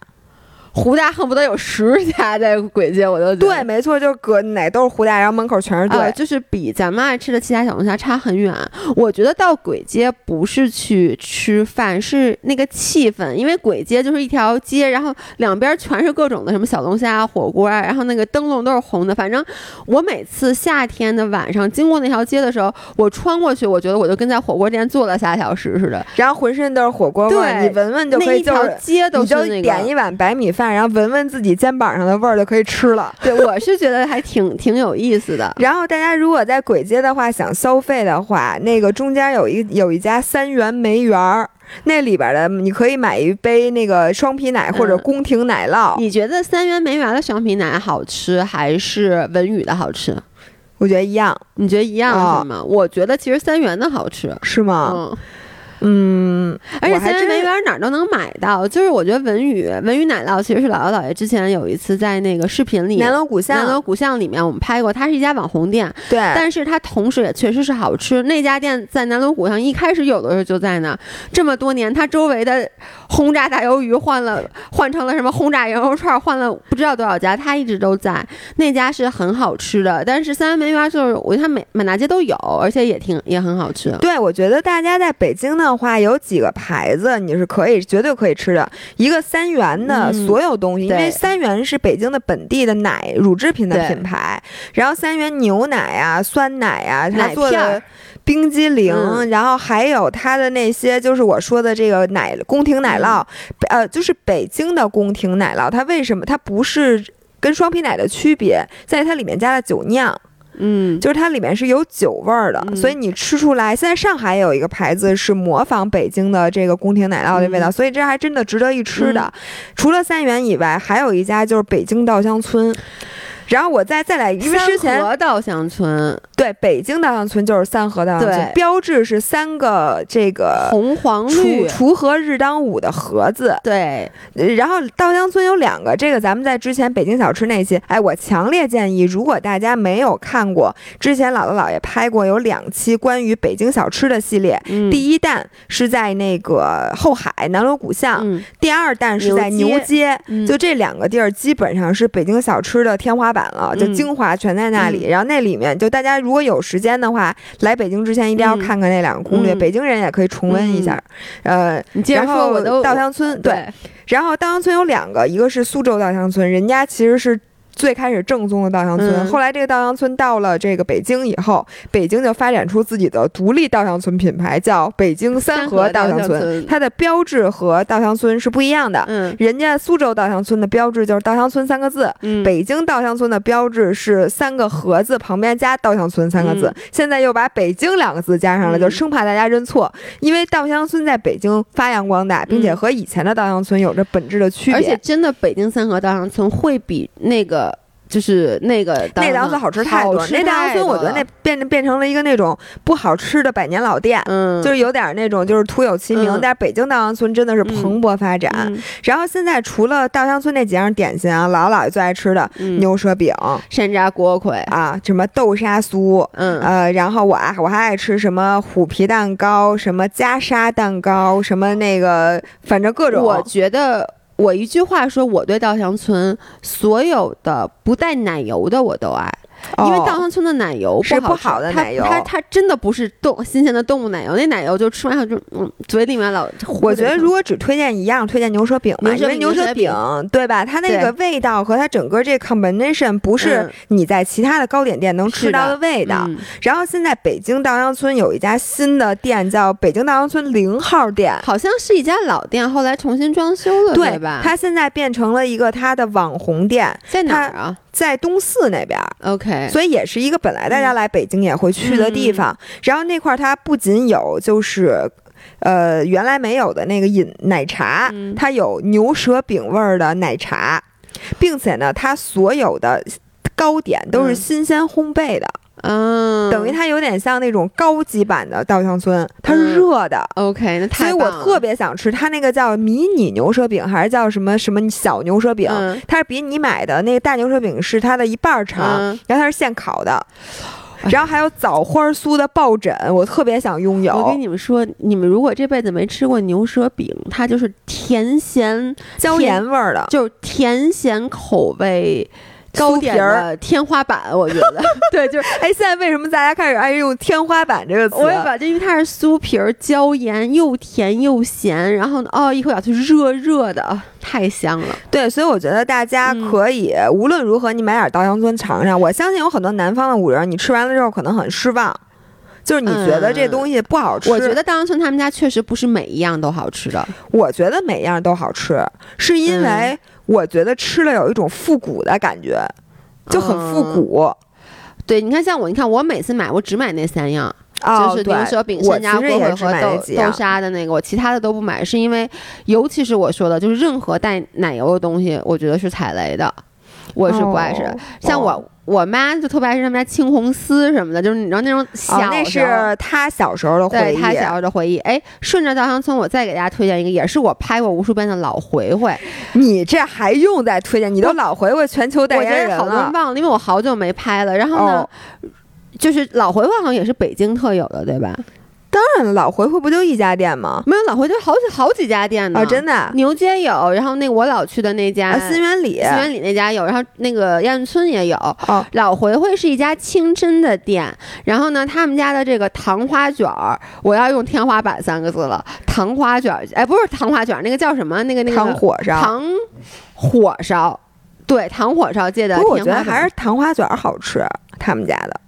胡大恨不得有十家在簋街，我都对，没错，就是搁哪都是胡大，然后门口全是对，就是比咱们爱吃的其他小龙虾差很远。我觉得到簋街不是去吃饭，是那个气氛，因为簋街就是一条街，然后两边全是各种的什么小龙虾、火锅啊，然后那个灯笼都是红的。反正我每次夏天的晚上经过那条街的时候，我穿过去，我觉得我就跟在火锅店坐了仨小时似的，然后浑身都是火锅味儿，你闻闻就可以，那一条街都是那个，点一碗白米饭。然后闻闻自己肩膀上的味儿就可以吃了。对，我是觉得还挺挺有意思的。然后大家如果在簋街的话，想消费的话，那个中间有一有一家三元梅园儿，那里边的你可以买一杯那个双皮奶或者宫廷奶酪。你觉得三元梅园的双皮奶好吃还是文宇的好吃？我觉得一样。你觉得一样是吗？我觉得其实三元的好吃，是吗？嗯。嗯，而且三元文园哪儿都能买到。就是我觉得文宇文宇奶酪其实是姥姥姥爷之前有一次在那个视频里南锣鼓巷南锣鼓巷里面我们拍过，它是一家网红店，对，但是它同时也确实是好吃。那家店在南锣鼓巷一开始有的时候就在那，这么多年它周围的轰炸大鱿鱼换了换成了什么轰炸羊肉串，换了不知道多少家，它一直都在。那家是很好吃的，但是三元梅园就是我觉得它每满大街都有，而且也挺也很好吃。对，我觉得大家在北京的。话有几个牌子你是可以绝对可以吃的，一个三元的所有东西，因为三元是北京的本地的奶乳制品的品牌，然后三元牛奶啊、酸奶啊，他做的冰激凌，然后还有它的那些就是我说的这个奶宫廷奶酪，呃，就是北京的宫廷奶酪，它为什么它不是跟双皮奶的区别，在它里面加了酒酿。嗯，就是它里面是有酒味儿的，所以你吃出来。现在上海有一个牌子是模仿北京的这个宫廷奶酪的味道，所以这还真的值得一吃的。除了三元以外，还有一家就是北京稻香村。然后我再再来，因为之前稻香村。对北京稻香村就是三河稻香村，标志是三个这个红黄绿。锄禾日当午的禾字。对，然后稻香村有两个，这个咱们在之前北京小吃那期，哎，我强烈建议，如果大家没有看过之前姥姥姥爷拍过有两期关于北京小吃的系列，第一弹是在那个后海南锣鼓巷，第二弹是在牛街，就这两个地儿基本上是北京小吃的天花板。版了，就精华全在那里。然后那里面，就大家如果有时间的话，来北京之前一定要看看那两个攻略。北京人也可以重温一下。呃，你接着说，我都稻香村对。然后稻香村有两个，一个是苏州稻香村，人家其实是。最开始正宗的稻香村，后来这个稻香村到了这个北京以后，北京就发展出自己的独立稻香村品牌，叫北京三河稻香村。它的标志和稻香村是不一样的。嗯，人家苏州稻香村的标志就是稻香村三个字，北京稻香村的标志是三个盒子旁边加稻香村三个字。现在又把北京两个字加上了，就生怕大家认错。因为稻香村在北京发扬光大，并且和以前的稻香村有着本质的区别。而且真的，北京三河稻香村会比那个。就是那个那稻香村好吃太多，那稻香村我觉得那变变成了一个那种不好吃的百年老店，嗯，就是有点那种就是徒有其名。但是北京稻香村真的是蓬勃发展。然后现在除了稻香村那几样点心啊，姥姥姥爷最爱吃的牛舌饼、山楂锅盔啊，什么豆沙酥，嗯呃，然后我啊我还爱吃什么虎皮蛋糕、什么袈裟蛋糕、什么那个反正各种。我觉得。我一句话说，我对稻香村所有的不带奶油的我都爱。因为稻香村的奶油是不好的奶油，它它真的不是动新鲜的动物奶油，那奶油就吃完后就嗯嘴里面老。我觉得如果只推荐一样，推荐牛舌饼吧，因为牛舌饼对吧？它那个味道和它整个这 combination 不是你在其他的糕点店能吃到的味道。然后现在北京稻香村有一家新的店叫北京稻香村零号店，好像是一家老店，后来重新装修了，对吧？它现在变成了一个它的网红店，在哪儿啊？在东四那边，OK，所以也是一个本来大家来北京也会去的地方。然后那块儿它不仅有就是，呃，原来没有的那个饮奶茶，它有牛舌饼味儿的奶茶，并且呢，它所有的糕点都是新鲜烘焙的。嗯，等于它有点像那种高级版的稻香村，它是热的。OK，那太所以我特别想吃它那个叫迷你牛舌饼，还是叫什么什么小牛舌饼？它是比你买的那个大牛舌饼是它的一半长，然后它是现烤的，然后还有枣花酥的抱枕，我特别想拥有。我跟你们说，你们如果这辈子没吃过牛舌饼，它就是甜咸椒盐味儿的，就是甜咸口味。糕点的天花板，我觉得 对，就是哎，现在为什么大家开始爱用“天花板”这个词？我也把，就因为它是酥皮儿、椒盐，又甜又咸，然后呢，哦，一口咬去热热的，太香了。对，所以我觉得大家可以无论如何，你买点稻香村尝尝。我相信有很多南方的五仁，你吃完了之后可能很失望，就是你觉得这东西不好吃。我觉得稻香村他们家确实不是每一样都好吃的。我觉得每样都好吃，是因为。我觉得吃了有一种复古的感觉，就很复古。对，你看像我，你看我每次买，我只买那三样，就是牛舌饼、山楂锅盔和豆豆沙的那个，我其他的都不买，是因为尤其是我说的，就是任何带奶油的东西，我觉得是踩雷的，我是不爱吃。像我。我妈就特别爱吃他们家青红丝什么的，就是你知道那种小，那是她小时候的回忆，她小时候的回忆。哎，顺着稻香村，我再给大家推荐一个，也是我拍过无数遍的老回回。你这还用再推荐？你都老回回全球代言人了。好多人忘了，因为我好久没拍了。然后呢，就是老回回好像也是北京特有的，对吧？当然了，老回回不就一家店吗？没有老回回好几好几家店呢。哦，真的。牛街有，然后那个我老去的那家新源里，新源里那家有，然后那个亚运村也有。哦，老回回是一家清真的店，然后呢，他们家的这个糖花卷儿，我要用天花板三个字了。糖花卷儿，哎，不是糖花卷儿，那个叫什么？那个那个糖火烧。糖火烧，对，糖火烧界的。不过我觉得还是糖花卷儿好吃，他们家的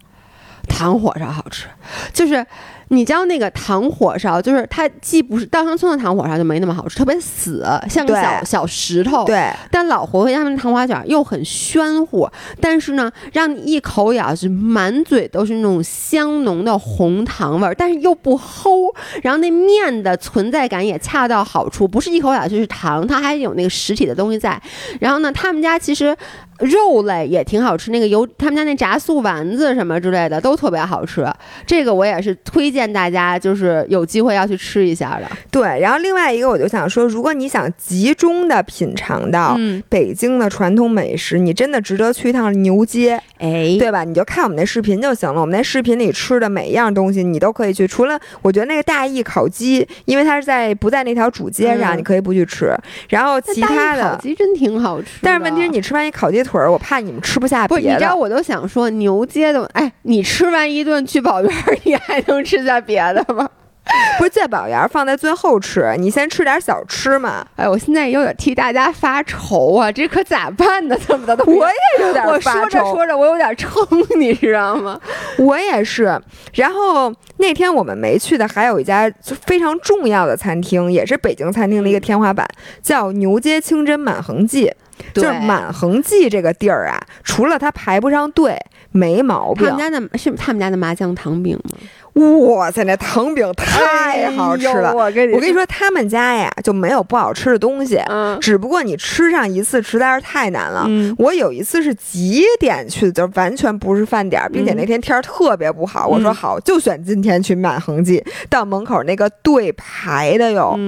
糖火烧好吃，就是。你知道那个糖火烧，就是它既不是稻香村的糖火烧就没那么好吃，特别死，像个小小石头。对。但老回回他们的糖花卷又很暄乎，但是呢，让你一口咬是满嘴都是那种香浓的红糖味儿，但是又不齁。然后那面的存在感也恰到好处，不是一口咬就是糖，它还有那个实体的东西在。然后呢，他们家其实。肉类也挺好吃，那个油他们家那炸素丸子什么之类的都特别好吃，这个我也是推荐大家，就是有机会要去吃一下的。对，然后另外一个我就想说，如果你想集中的品尝到北京的传统美食，你真的值得去一趟牛街，哎，对吧？你就看我们那视频就行了，我们那视频里吃的每一样东西你都可以去，除了我觉得那个大义烤鸡，因为它是在不在那条主街上，你可以不去吃。然后其他的烤鸡真挺好吃，但是问题是你吃完一烤鸡。腿儿，我怕你们吃不下。不，你知道，我都想说牛街的，哎，你吃完一顿去宝园，你还能吃下别的吗？不是，聚宝园放在最后吃，你先吃点小吃嘛。哎，我现在有点替大家发愁啊，这可咋办呢？怎么的？我也有点发愁。我说着说着，我有点撑，你知道吗？我也是。然后那天我们没去的，还有一家非常重要的餐厅，也是北京餐厅的一个天花板，叫牛街清真满恒记。就是满恒记这个地儿啊，除了它排不上队，没毛病。他们家的是他们家的麻酱糖饼吗？哇塞，那糖饼太好吃了！我跟你说，他们家呀就没有不好吃的东西，嗯，只不过你吃上一次实在是太难了。我有一次是几点去的，就完全不是饭点，并且那天天儿特别不好。我说好，就选今天去满恒记，到门口那个队排的哟。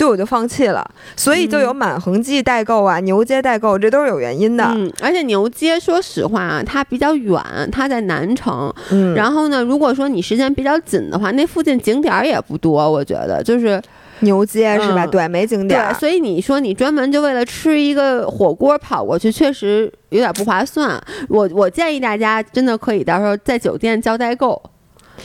就我就放弃了，所以就有满恒记代购啊，牛街代购，这都是有原因的。嗯，而且牛街说实话啊，它比较远，它在南城。嗯，然后呢，如果说你时间比较紧的话，那附近景点也不多，我觉得就是牛街是吧？对，没景点。对，所以你说你专门就为了吃一个火锅跑过去，确实有点不划算。我我建议大家真的可以到时候在酒店交代购。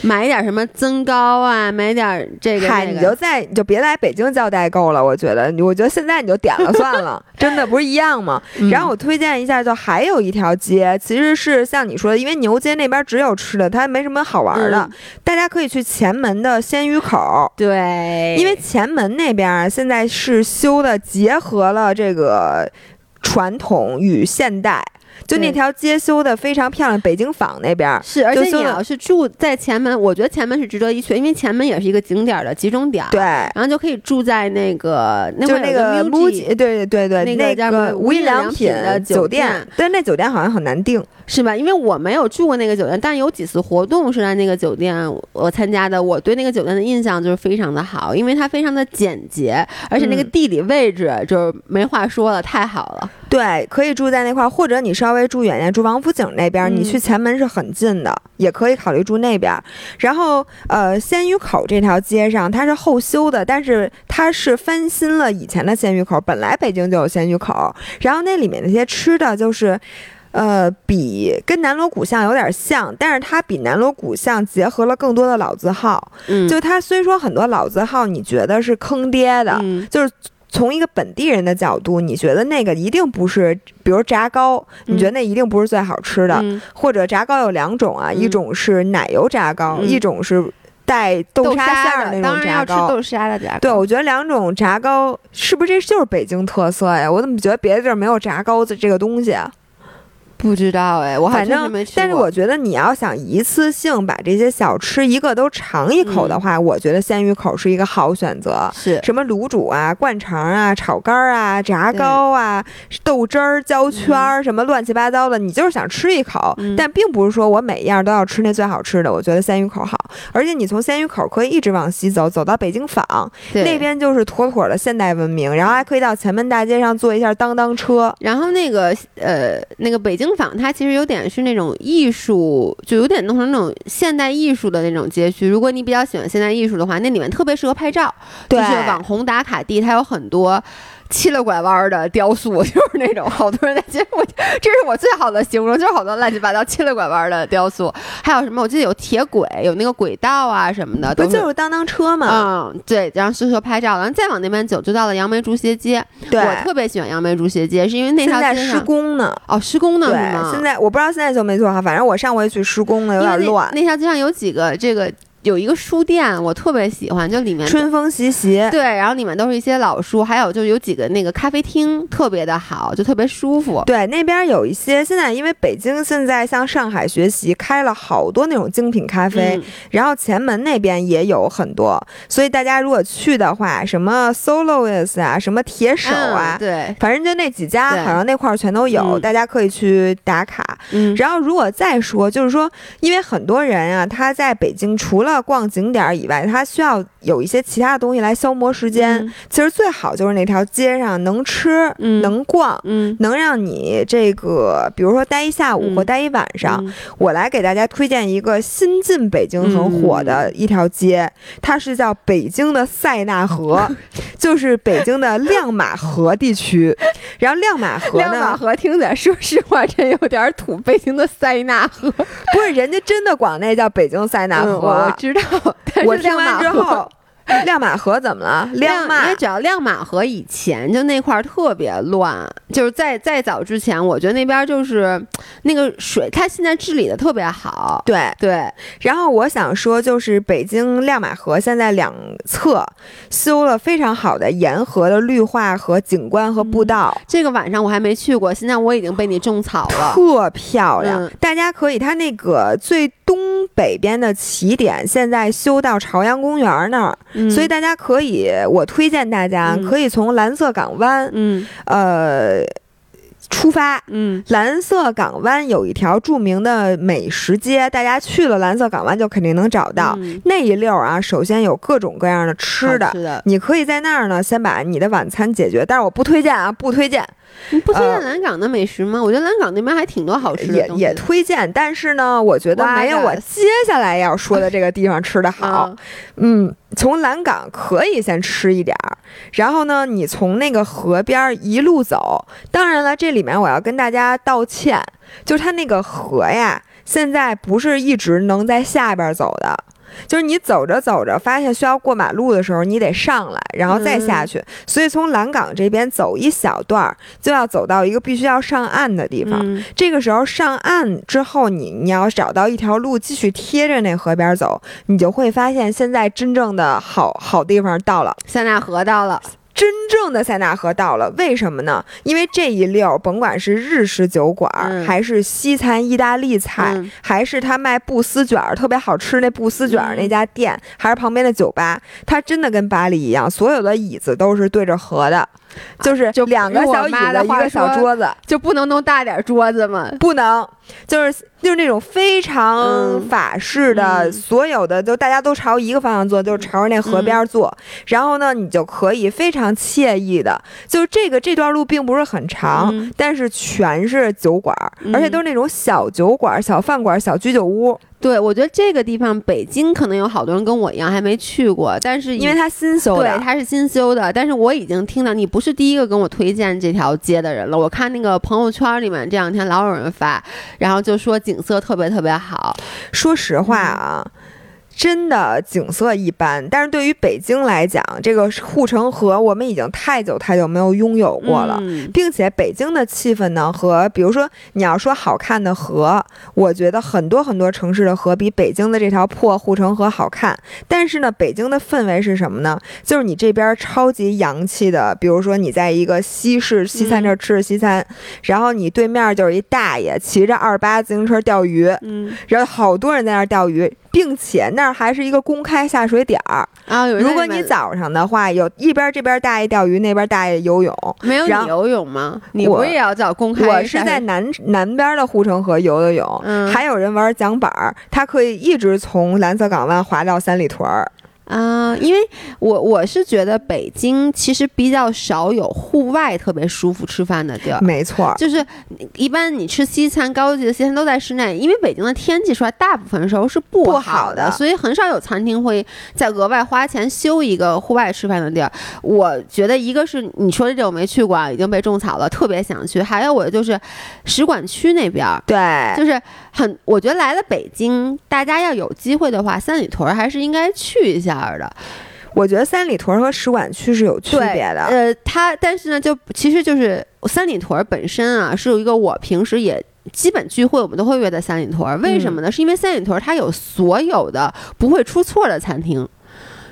买点什么增高啊，买点这个。嗨，你就在你就别来北京叫代购了，我觉得，我觉得现在你就点了算了，真的不是一样吗？然后我推荐一下，就还有一条街，其实是像你说的，因为牛街那边只有吃的，它没什么好玩的，大家可以去前门的鲜鱼口。对，因为前门那边现在是修的，结合了这个传统与现代。就那条街修的非常漂亮，北京坊那边是，而且你要是住在前门，我觉得前门是值得一去，因为前门也是一个景点的集中点。对，然后就可以住在那个，就那个木吉，对对对对，那个无印良品的酒店，但那酒店好像很难订。是吧？因为我没有住过那个酒店，但有几次活动是在那个酒店我参加的。我对那个酒店的印象就是非常的好，因为它非常的简洁，而且那个地理位置就是没话说了，太好了。对，可以住在那块儿，或者你稍微住远点，住王府井那边，你去前门是很近的，也可以考虑住那边。然后，呃，鲜鱼口这条街上它是后修的，但是它是翻新了以前的鲜鱼口。本来北京就有鲜鱼口，然后那里面那些吃的就是。呃，比跟南锣鼓巷有点像，但是它比南锣鼓巷结合了更多的老字号。嗯，就它虽说很多老字号你觉得是坑爹的，就是从一个本地人的角度，你觉得那个一定不是，比如炸糕，你觉得那一定不是最好吃的。或者炸糕有两种啊，一种是奶油炸糕，一种是带豆沙馅的那种炸糕。豆沙的炸糕。对，我觉得两种炸糕是不是这就是北京特色呀？我怎么觉得别的地儿没有炸糕的这个东西啊？不知道哎，我反正但是我觉得你要想一次性把这些小吃一个都尝一口的话，我觉得鲜鱼口是一个好选择。是。什么卤煮啊、灌肠啊、炒肝啊、炸糕啊、豆汁儿、焦圈儿，什么乱七八糟的，你就是想吃一口，但并不是说我每一样都要吃那最好吃的。我觉得鲜鱼口好，而且你从鲜鱼口可以一直往西走，走到北京坊那边就是妥妥的现代文明，然后还可以到前门大街上坐一下当当车，然后那个呃那个北京。京坊它其实有点是那种艺术，就有点弄成那种现代艺术的那种街区。如果你比较喜欢现代艺术的话，那里面特别适合拍照，就是网红打卡地，它有很多。七了拐弯的雕塑，就是那种好多人在街，我这是我最好的形容，就是好多乱七八糟七了拐弯的雕塑。还有什么？我记得有铁轨，有那个轨道啊什么的，不就是当当车嘛？嗯，对，然后宿舍拍照。然后再往那边走，就到了杨梅竹斜街。对，我特别喜欢杨梅竹斜街，是因为那条街施工呢。哦，施工呢是吗？现在我不知道现在做没做好，反正我上回去施工了，有点乱。那条街上有几个这个。有一个书店，我特别喜欢，就里面春风习习，对，然后里面都是一些老书，还有就有几个那个咖啡厅，特别的好，就特别舒服。对，那边有一些，现在因为北京现在向上海学习，开了好多那种精品咖啡，然后前门那边也有很多，所以大家如果去的话，什么 Soloist 啊，什么铁手啊，对，反正就那几家，好像那块儿全都有，大家可以去打卡。嗯，然后如果再说，就是说，因为很多人啊，他在北京除了逛景点以外，他需要有一些其他的东西来消磨时间。其实最好就是那条街上能吃、能逛、能让你这个，比如说待一下午或待一晚上。我来给大家推荐一个新进北京很火的一条街，它是叫北京的塞纳河，就是北京的亮马河地区。然后亮马河，亮马河听起来说实话真有点土。北京的塞纳河，不是人家真的管那叫北京塞纳河，我知道。我听完之后。亮马河怎么了？亮马，因为只要亮马河以前就那块儿特别乱，就是在再早之前，我觉得那边就是那个水，它现在治理的特别好。对对。然后我想说，就是北京亮马河现在两侧修了非常好的沿河的绿化和景观和步道。这个晚上我还没去过，现在我已经被你种草了，特漂亮。大家可以，它那个最。东北边的起点现在修到朝阳公园那儿，所以大家可以，我推荐大家可以从蓝色港湾，嗯，呃。出发，嗯，蓝色港湾有一条著名的美食街，大家去了蓝色港湾就肯定能找到。那一溜儿啊。首先有各种各样的吃的，你可以在那儿呢先把你的晚餐解决，但是我不推荐啊，不推荐。你不推荐蓝港的美食吗？我觉得蓝港那边还挺多好吃的。也也推荐，但是呢，我觉得没有我接下来要说的这个地方吃的好。嗯，从蓝港可以先吃一点儿，然后呢，你从那个河边一路走。当然了，这里面我要跟大家道歉，就是它那个河呀，现在不是一直能在下边走的。就是你走着走着，发现需要过马路的时候，你得上来，然后再下去。所以从蓝港这边走一小段儿，就要走到一个必须要上岸的地方。这个时候上岸之后，你你要找到一条路继续贴着那河边走，你就会发现现在真正的好好地方到了，塞纳河到了。真正的塞纳河到了，为什么呢？因为这一溜，甭管是日式酒馆，还是西餐意大利菜，还是他卖布丝卷儿特别好吃那布丝卷儿那家店，还是旁边的酒吧，它真的跟巴黎一样，所有的椅子都是对着河的。就是就两个小椅子，一个小桌子，就不能弄大点桌子吗？不能，就是就是那种非常法式的，所有的就大家都朝一个方向坐，就是朝着那河边坐。然后呢，你就可以非常惬意的，就是这个这段路并不是很长，但是全是酒馆，而且都是那种小酒馆、小饭馆、小居酒屋。对，我觉得这个地方北京可能有好多人跟我一样还没去过，但是因为它新修的，对，它是新修的。但是我已经听到你不是第一个跟我推荐这条街的人了。我看那个朋友圈里面这两天老有人发，然后就说景色特别特别好。说实话啊。真的景色一般，但是对于北京来讲，这个护城河我们已经太久太久没有拥有过了，并且北京的气氛呢，和比如说你要说好看的河，我觉得很多很多城市的河比北京的这条破护城河好看。但是呢，北京的氛围是什么呢？就是你这边超级洋气的，比如说你在一个西式西餐这儿吃着西餐，然后你对面就是一大爷骑着二八自行车钓鱼，嗯，然后好多人在那儿钓鱼。并且那儿还是一个公开下水点儿啊！如果你早上的话，有一边这边大爷钓鱼，那边大爷游泳。没有你游泳吗？你不也要叫公开？我是在南南边的护城河游的泳，还有人玩桨板儿，他可以一直从蓝色港湾滑到三里屯儿。啊，因为我我是觉得北京其实比较少有户外特别舒服吃饭的地儿，没错，就是一般你吃西餐，高级的西餐都在室内，因为北京的天气说大部分时候是不好的，所以很少有餐厅会再额外花钱修一个户外吃饭的地儿。我觉得一个是你说的这我没去过，已经被种草了，特别想去；还有我就是使馆区那边儿，对，就是很，我觉得来了北京，大家要有机会的话，三里屯还是应该去一下。的，我觉得三里屯和使馆区是有区别的。呃，它但是呢，就其实就是三里屯本身啊，是有一个我平时也基本聚会，我们都会约在三里屯。为什么呢？是因为三里屯它有所有的不会出错的餐厅。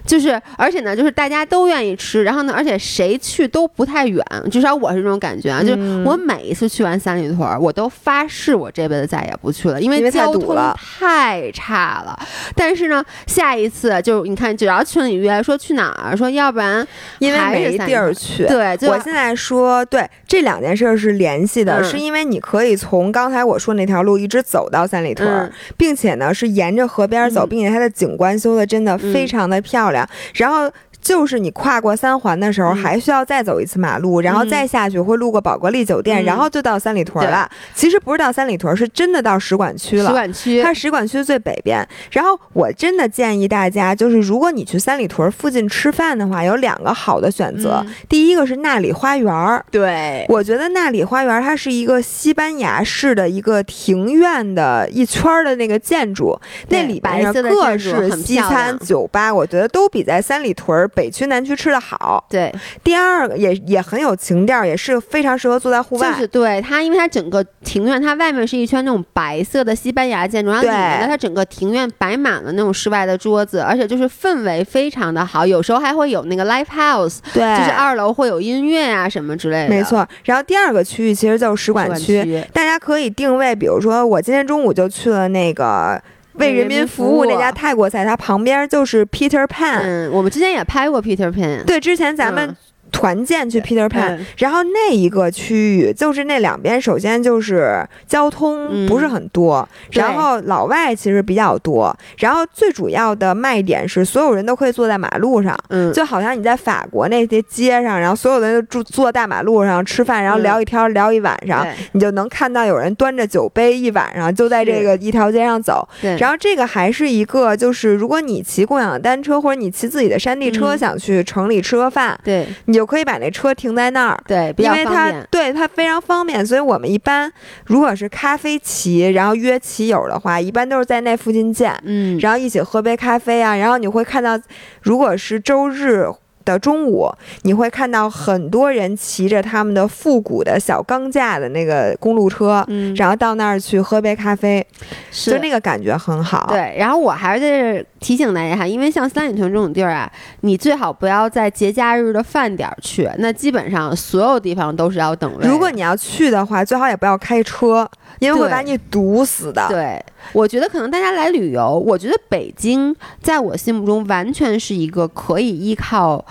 就是，而且呢，就是大家都愿意吃，然后呢，而且谁去都不太远，至少我是这种感觉啊。就是我每一次去完三里屯，我都发誓我这辈子再也不去了，因为交通太差了。但是呢，下一次就你看，只要群里约说去哪儿，说要不然因为没地儿去。对，我现在说对这两件事是联系的，是因为你可以从刚才我说那条路一直走到三里屯，并且呢是沿着河边走，并且它的景观修的真的非常的漂亮。然后。就是你跨过三环的时候，还需要再走一次马路，然后再下去会路过宝格丽酒店，然后就到三里屯了。其实不是到三里屯，是真的到使馆区了。使馆区，它使馆区最北边。然后我真的建议大家，就是如果你去三里屯附近吃饭的话，有两个好的选择。第一个是纳里花园儿，对我觉得纳里花园它是一个西班牙式的一个庭院的一圈的那个建筑，那里边各式西餐酒吧，我觉得都比在三里屯。北区南区吃的好，对。第二个也也很有情调，也是非常适合坐在户外。就是对它，因为它整个庭院，它外面是一圈那种白色的西班牙建筑，然后里面的，它整个庭院摆满了那种室外的桌子，而且就是氛围非常的好。有时候还会有那个 live house，对，就是二楼会有音乐啊什么之类的。没错。然后第二个区域其实就是使馆区，大家可以定位，比如说我今天中午就去了那个。为人民服务那家泰国菜，它旁边就是 Peter Pan。嗯，我们之前也拍过 Peter Pan。对，之前咱们。团建去 Peter Pan，然后那一个区域就是那两边，首先就是交通不是很多，然后老外其实比较多，然后最主要的卖点是所有人都可以坐在马路上，嗯，就好像你在法国那些街上，然后所有人都住坐大马路上吃饭，然后聊一天聊一晚上，你就能看到有人端着酒杯一晚上就在这个一条街上走，然后这个还是一个就是如果你骑共享单车或者你骑自己的山地车想去城里吃个饭，对。你就。可以把那车停在那儿，对，因为它对它非常方便，所以我们一般如果是咖啡骑，然后约骑友的话，一般都是在那附近见，嗯，然后一起喝杯咖啡啊，然后你会看到，如果是周日。的中午，你会看到很多人骑着他们的复古的小钢架的那个公路车，嗯，然后到那儿去喝杯咖啡，就那个感觉很好。对，然后我还是提醒大家哈，因为像三里屯这种地儿啊，你最好不要在节假日的饭点去，那基本上所有地方都是要等位。如果你要去的话，最好也不要开车，因为会把你堵死的。对，我觉得可能大家来旅游，我觉得北京在我心目中完全是一个可以依靠。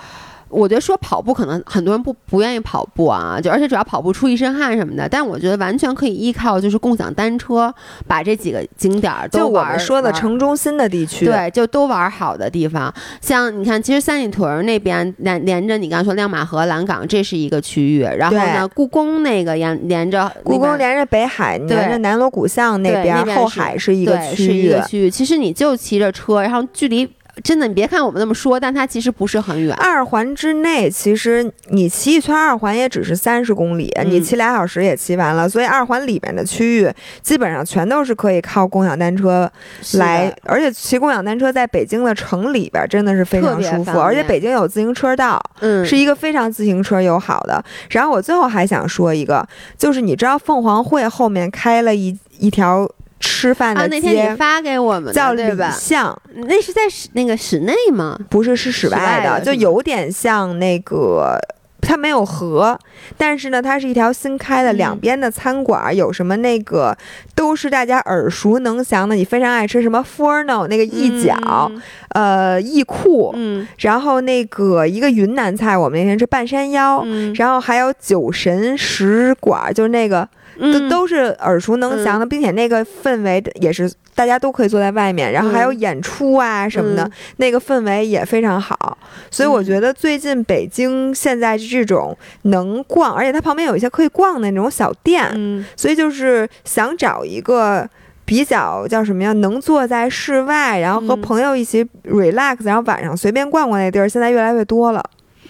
我觉得说跑步可能很多人不不愿意跑步啊，就而且主要跑步出一身汗什么的。但我觉得完全可以依靠就是共享单车，把这几个景点儿就我们。说的城中心的地区，对，就都玩好的地方。像你看，其实三里屯那边连连着你刚才说亮马河、蓝港，这是一个区域。然后呢，故宫那个沿连着故宫连着北海，连着南锣鼓巷那边后海是一个区域。是一个区域。其实你就骑着车，然后距离。真的，你别看我们那么说，但它其实不是很远。二环之内，其实你骑一圈二环也只是三十公里，你骑俩小时也骑完了。所以二环里面的区域基本上全都是可以靠共享单车来，而且骑共享单车在北京的城里边真的是非常舒服，而且北京有自行车道，嗯，是一个非常自行车友好的。然后我最后还想说一个，就是你知道凤凰汇后面开了一一条。吃饭的那天你发给我们叫李巷，那是在室那个室内吗？不是，是室外的，就有点像那个，它没有河，但是呢，它是一条新开的，两边的餐馆有什么那个都是大家耳熟能详的，你非常爱吃什么 Forno 那个一角，呃，意库，嗯，然后那个一个云南菜，我们那天吃半山腰，然后还有酒神食馆，就是那个。都都是耳熟能详的，并且那个氛围也是大家都可以坐在外面，然后还有演出啊什么的，那个氛围也非常好。所以我觉得最近北京现在这种能逛，而且它旁边有一些可以逛的那种小店，所以就是想找一个比较叫什么呀，能坐在室外，然后和朋友一起 relax，然后晚上随便逛逛那地儿，现在越来越多了。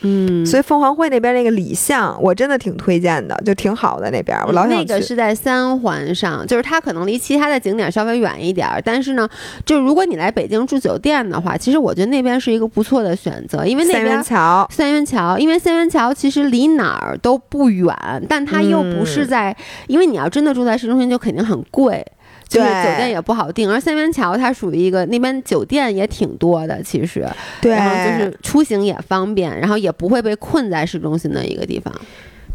嗯，所以凤凰汇那边那个李巷，我真的挺推荐的，就挺好的那边。我老想去。那个是在三环上，就是它可能离其他的景点稍微远一点，但是呢，就如果你来北京住酒店的话，其实我觉得那边是一个不错的选择，因为那边三元桥，三元桥，因为三元桥其实离哪儿都不远，但它又不是在，因为你要真的住在市中心，就肯定很贵。就是酒店也不好订，而三元桥它属于一个那边酒店也挺多的，其实，然后就是出行也方便，然后也不会被困在市中心的一个地方。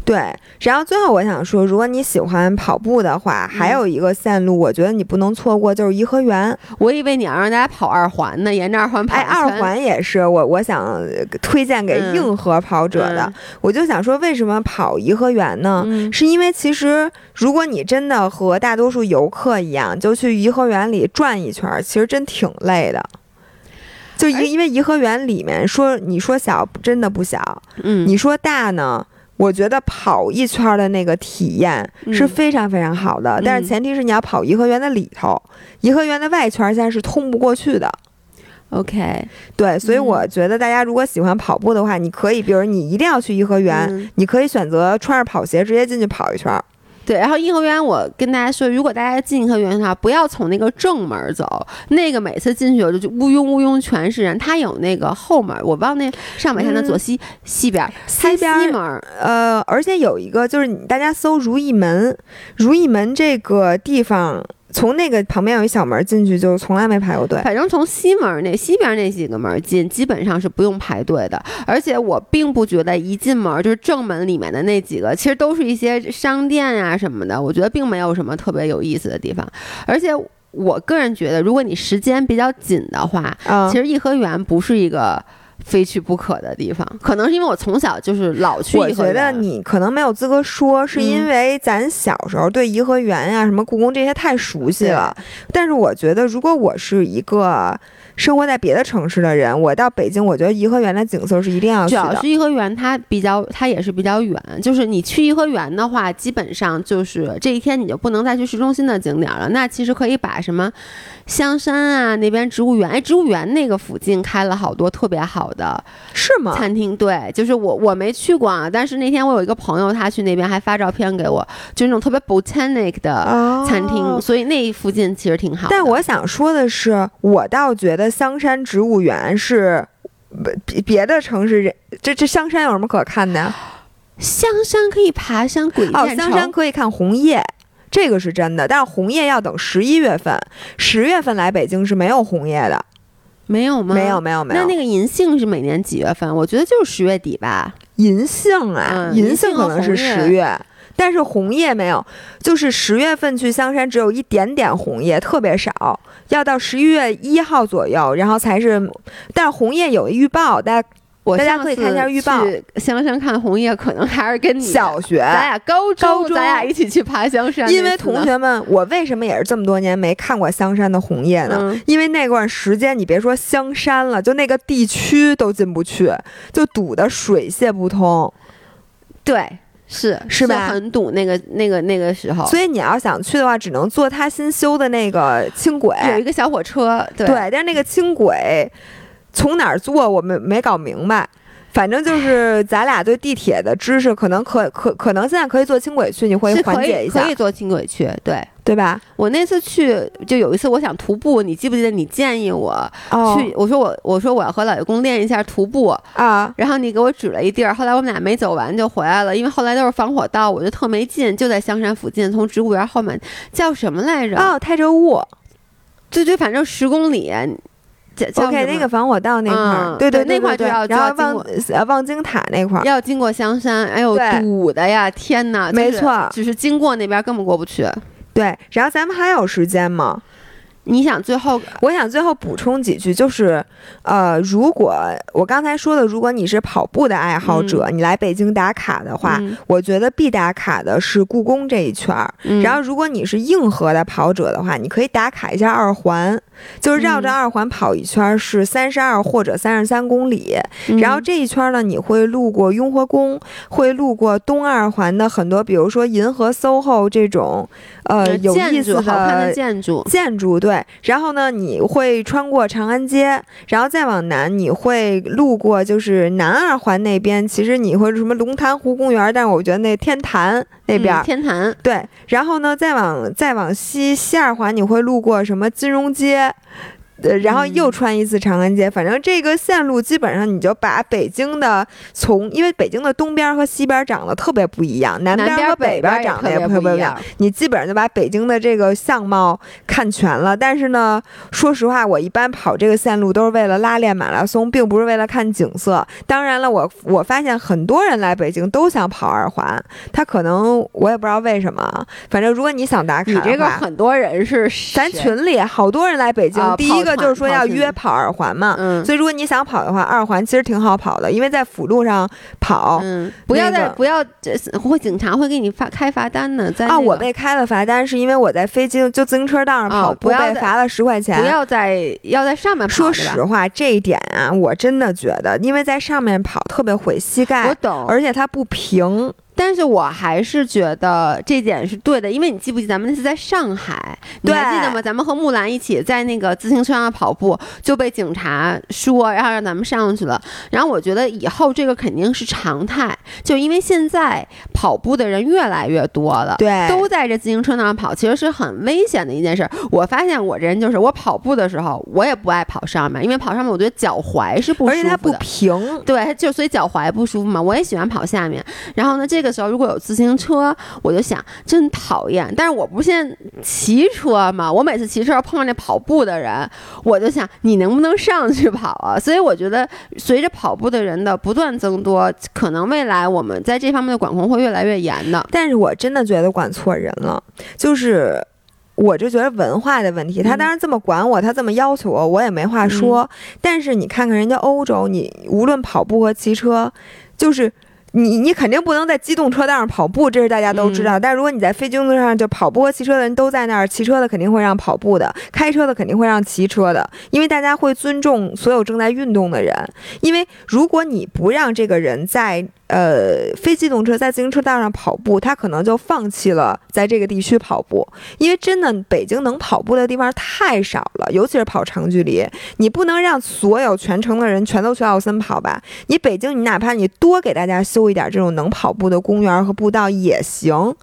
对，然后最后我想说，如果你喜欢跑步的话，还有一个线路，我觉得你不能错过，就是颐和园。我以为你要让大家跑二环呢，沿着二环跑。哎，二环也是我我想推荐给硬核跑者的。我就想说，为什么跑颐和园呢？是因为其实如果你真的和大多数游客一样，就去颐和园里转一圈，其实真挺累的。就因因为颐和园里面说你说小真的不小，嗯，你说大呢？我觉得跑一圈的那个体验是非常非常好的，但是前提是你要跑颐和园的里头，颐和园的外圈现在是通不过去的。OK，对，所以我觉得大家如果喜欢跑步的话，你可以，比如你一定要去颐和园，你可以选择穿着跑鞋直接进去跑一圈。对，然后颐和园，我跟大家说，如果大家进颐和园的话，不要从那个正门走，那个每次进去我就乌拥乌拥全是人。它有那个后门，我忘那上北山的左西西边，西边门。呃，而且有一个就是大家搜如意门，如意门这个地方。从那个旁边有一小门进去，就从来没排过队。反正从西门那西边那几个门进，基本上是不用排队的。而且我并不觉得一进门就是正门里面的那几个，其实都是一些商店呀什么的。我觉得并没有什么特别有意思的地方。而且我个人觉得，如果你时间比较紧的话，其实颐和园不是一个。非去不可的地方，可能是因为我从小就是老去。我觉得你可能没有资格说，是因为咱小时候对颐和园呀、什么故宫这些太熟悉了。但是我觉得，如果我是一个。生活在别的城市的人，我到北京，我觉得颐和园的景色是一定要去的。主要是颐和园它比较，它也是比较远。就是你去颐和园的话，基本上就是这一天你就不能再去市中心的景点了。那其实可以把什么香山啊那边植物园，哎，植物园那个附近开了好多特别好的，是吗？餐厅对，就是我我没去过啊，但是那天我有一个朋友他去那边还发照片给我，就那种特别 botanic 的餐厅，所以那附近其实挺好。但我想说的是，我倒觉得。香山植物园是别别的城市人，这这香山有什么可看的？香山可以爬山，鬼哦，香山可以看红叶，这个是真的。但是红叶要等十一月份，十月份来北京是没有红叶的，没有吗？没有，没有，没有。那那个银杏是每年几月份？我觉得就是十月底吧。银杏啊，银杏可能是十月。但是红叶没有，就是十月份去香山只有一点点红叶，特别少，要到十一月一号左右，然后才是。但是红叶有预报，大家大家可以看一下预报。香山看红叶，可能还是跟你小学，咱俩高中，咱俩一起去爬香山。因为同学们，我为什么也是这么多年没看过香山的红叶呢？因为那段时间，你别说香山了，就那个地区都进不去，就堵得水泄不通。对。是是吧？很堵那个那个那个时候，所以你要想去的话，只能坐他新修的那个轻轨，有一个小火车，对，但是那个轻轨从哪儿坐，我们没搞明白。反正就是咱俩对地铁的知识，可能可可可能现在可以坐轻轨去，你会缓解一下。可以坐轻轨去，对对吧？我那次去就有一次，我想徒步，你记不记得你建议我去？我说我我说我要和老爷公练一下徒步啊，然后你给我指了一地儿，后来我们俩没走完就回来了，因为后来都是防火道，我就特没劲，就在香山附近，从植物园后面叫什么来着？哦，泰州雾，对对，反正十公里。OK，那个防火道那块儿，对对，那块儿就要然后望呃望京塔那块儿要经过香山，哎呦堵的呀，天哪！没错，只是经过那边根本过不去。对，然后咱们还有时间吗？你想最后，我想最后补充几句，就是，呃，如果我刚才说的，如果你是跑步的爱好者，你来北京打卡的话，我觉得必打卡的是故宫这一圈儿。然后，如果你是硬核的跑者的话，你可以打卡一下二环，就是绕着二环跑一圈是三十二或者三十三公里。然后这一圈呢，你会路过雍和宫，会路过东二环的很多，比如说银河 SOHO 这种，呃，有意思的建筑，建筑对。然后呢，你会穿过长安街，然后再往南，你会路过就是南二环那边。其实你会什么龙潭湖公园，但是我觉得那天坛那边天坛对。然后呢，再往再往西西二环，你会路过什么金融街。呃，然后又穿一次长安街，反正这个线路基本上你就把北京的从，因为北京的东边和西边长得特别不一样，南边和北边长得也特别不一样，你基本上就把北京的这个相貌看全了。但是呢，说实话，我一般跑这个线路都是为了拉练马拉松，并不是为了看景色。当然了，我我发现很多人来北京都想跑二环，他可能我也不知道为什么，反正如果你想打卡，你这个很多人是咱群里好多人来北京，第一个。就是说要约跑二环嘛，所以如果你想跑的话，二环其实挺好跑的，因为在辅路上跑，不要在不要会警察会给你发开罚单的。在啊，我被开了罚单是因为我在飞机就自行车道上跑，不被罚了十块钱。不要在要在上面跑。说实话，这一点啊，我真的觉得，因为在上面跑特别毁膝盖，我懂，而且它不平。但是我还是觉得这点是对的，因为你记不记咱们那次在上海，你还记得吗？咱们和木兰一起在那个自行车上跑步，就被警察说，然后让咱们上去了。然后我觉得以后这个肯定是常态，就因为现在跑步的人越来越多了，对，都在这自行车上跑，其实是很危险的一件事。我发现我这人就是，我跑步的时候我也不爱跑上面，因为跑上面我觉得脚踝是不舒服的，而且它不平，对，就所以脚踝不舒服嘛。我也喜欢跑下面。然后呢，这个。时候如果有自行车，我就想真讨厌。但是我不是现在骑车嘛，我每次骑车碰上那跑步的人，我就想你能不能上去跑啊？所以我觉得随着跑步的人的不断增多，可能未来我们在这方面的管控会越来越严的。但是我真的觉得管错人了，就是。我就觉得文化的问题。他当然这么管我，他这么要求我，我也没话说。但是你看看人家欧洲，你无论跑步和骑车，就是。你你肯定不能在机动车道上跑步，这是大家都知道。但如果你在非机动车上，就跑步和骑车的人都在那儿，骑车的肯定会让跑步的，开车的肯定会让骑车的，因为大家会尊重所有正在运动的人。因为如果你不让这个人在。呃，非机动车在自行车道上跑步，他可能就放弃了在这个地区跑步，因为真的北京能跑步的地方太少了，尤其是跑长距离，你不能让所有全城的人全都去奥森跑吧？你北京，你哪怕你多给大家修一点这种能跑步的公园和步道也行，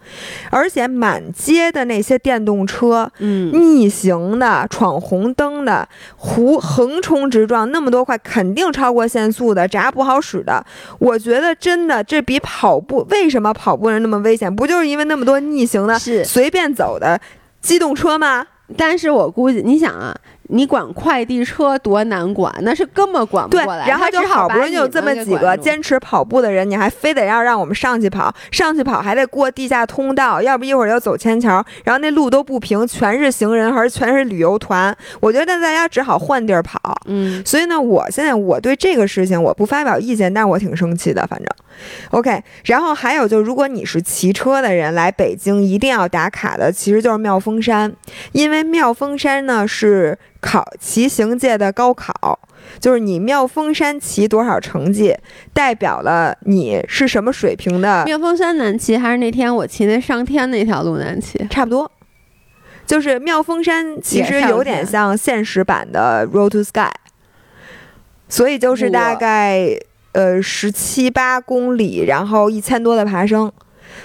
而且满街的那些电动车，嗯，逆行的、闯红灯的、胡横冲直撞，那么多块，肯定超过限速的，闸不好使的，我觉得真。真的，这比跑步为什么跑步人那么危险？不就是因为那么多逆行的、随便走的机动车吗？但是我估计，你想啊。你管快递车多难管，那是根本管不过来。然后就好不容易有这么几个坚持跑步的人，你还非得要让我们上去跑，上去跑还得过地下通道，要不一会儿又走天桥，然后那路都不平，全是行人，还是全是旅游团。我觉得大家只好换地儿跑。嗯，所以呢，我现在我对这个事情我不发表意见，但是我挺生气的，反正。OK，然后还有就是，如果你是骑车的人来北京，一定要打卡的，其实就是妙峰山，因为妙峰山呢是。考骑行界的高考，就是你妙峰山骑多少成绩，代表了你是什么水平的。妙峰山难骑还是那天我骑那上天那条路难骑？差不多，就是妙峰山其实有点像现实版的 Road to Sky，所以就是大概呃十七八公里，然后一千多的爬升。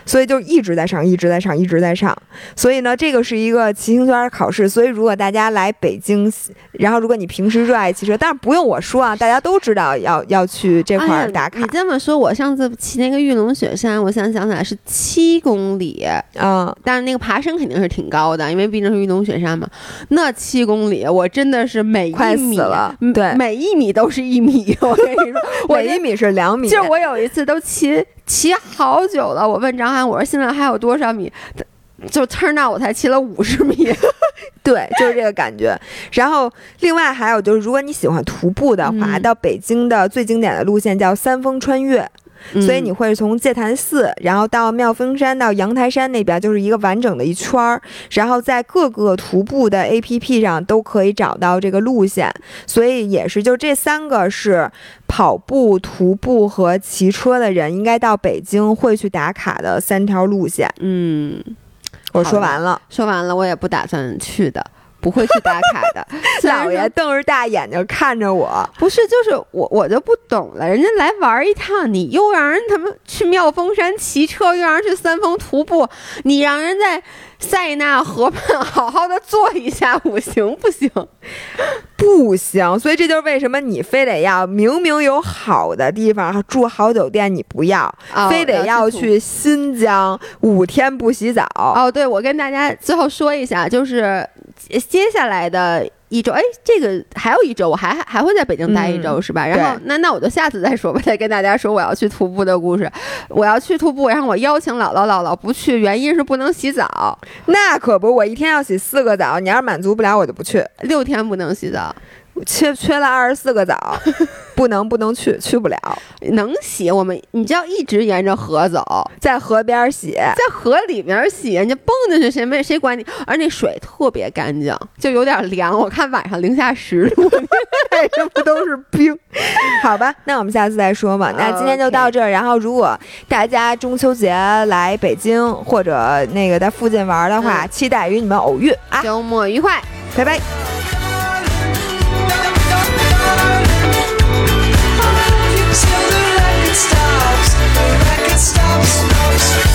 所以就一直在上，一直在上，一直在上。所以呢，这个是一个骑行圈考试。所以如果大家来北京，然后如果你平时热爱骑车，但是不用我说啊，大家都知道要要去这块打卡。你这么说，我上次骑那个玉龙雪山，我想想起来是七公里嗯，但是那个爬升肯定是挺高的，因为毕竟是玉龙雪山嘛。那七公里，我真的是每一米了，对，每一米都是一米。我跟你说，每一米是两米。就我有一次都骑。骑好久了，我问张翰，我说现在还有多少米？就 turn out 我才骑了五十米，对，就是这个感觉。然后另外还有就是，如果你喜欢徒步的话，到北京的最经典的路线叫三峰穿越。所以你会从戒坛寺，然后到妙峰山，到阳台山那边，就是一个完整的一圈儿。然后在各个徒步的 APP 上都可以找到这个路线。所以也是，就这三个是跑步、徒步和骑车的人应该到北京会去打卡的三条路线。嗯，我说完了，说完了，我也不打算去的。不会去打卡的，老爷瞪着大眼睛看着我，不是，就是我，我就不懂了。人家来玩一趟，你又让人他们去妙峰山骑车，又让人去三峰徒步，你让人在塞纳河畔好好的坐一下午，行不行？不行。所以这就是为什么你非得要明明有好的地方住好酒店，你不要，非得要去新疆五天不洗澡。哦，对，我跟大家最后说一下，就是。接下来的一周，哎，这个还有一周，我还还会在北京待一周，是吧？然后那那我就下次再说吧，再跟大家说我要去徒步的故事。我要去徒步，然后我邀请姥姥，姥姥不去，原因是不能洗澡。那可不，我一天要洗四个澡，你要是满足不了，我就不去。六天不能洗澡。缺缺了二十四个澡，不能不能去，去不了。能洗，我们你就要一直沿着河走，在河边洗，在河里面洗，人家蹦进去谁没谁管你。而那水特别干净，就有点凉。我看晚上零下十度，这不都是冰？好吧，那我们下次再说嘛。那今天就到这儿。然后，如果大家中秋节来北京或者那个在附近玩的话，期待与你们偶遇啊！周末愉快，拜拜。Stops, the record stops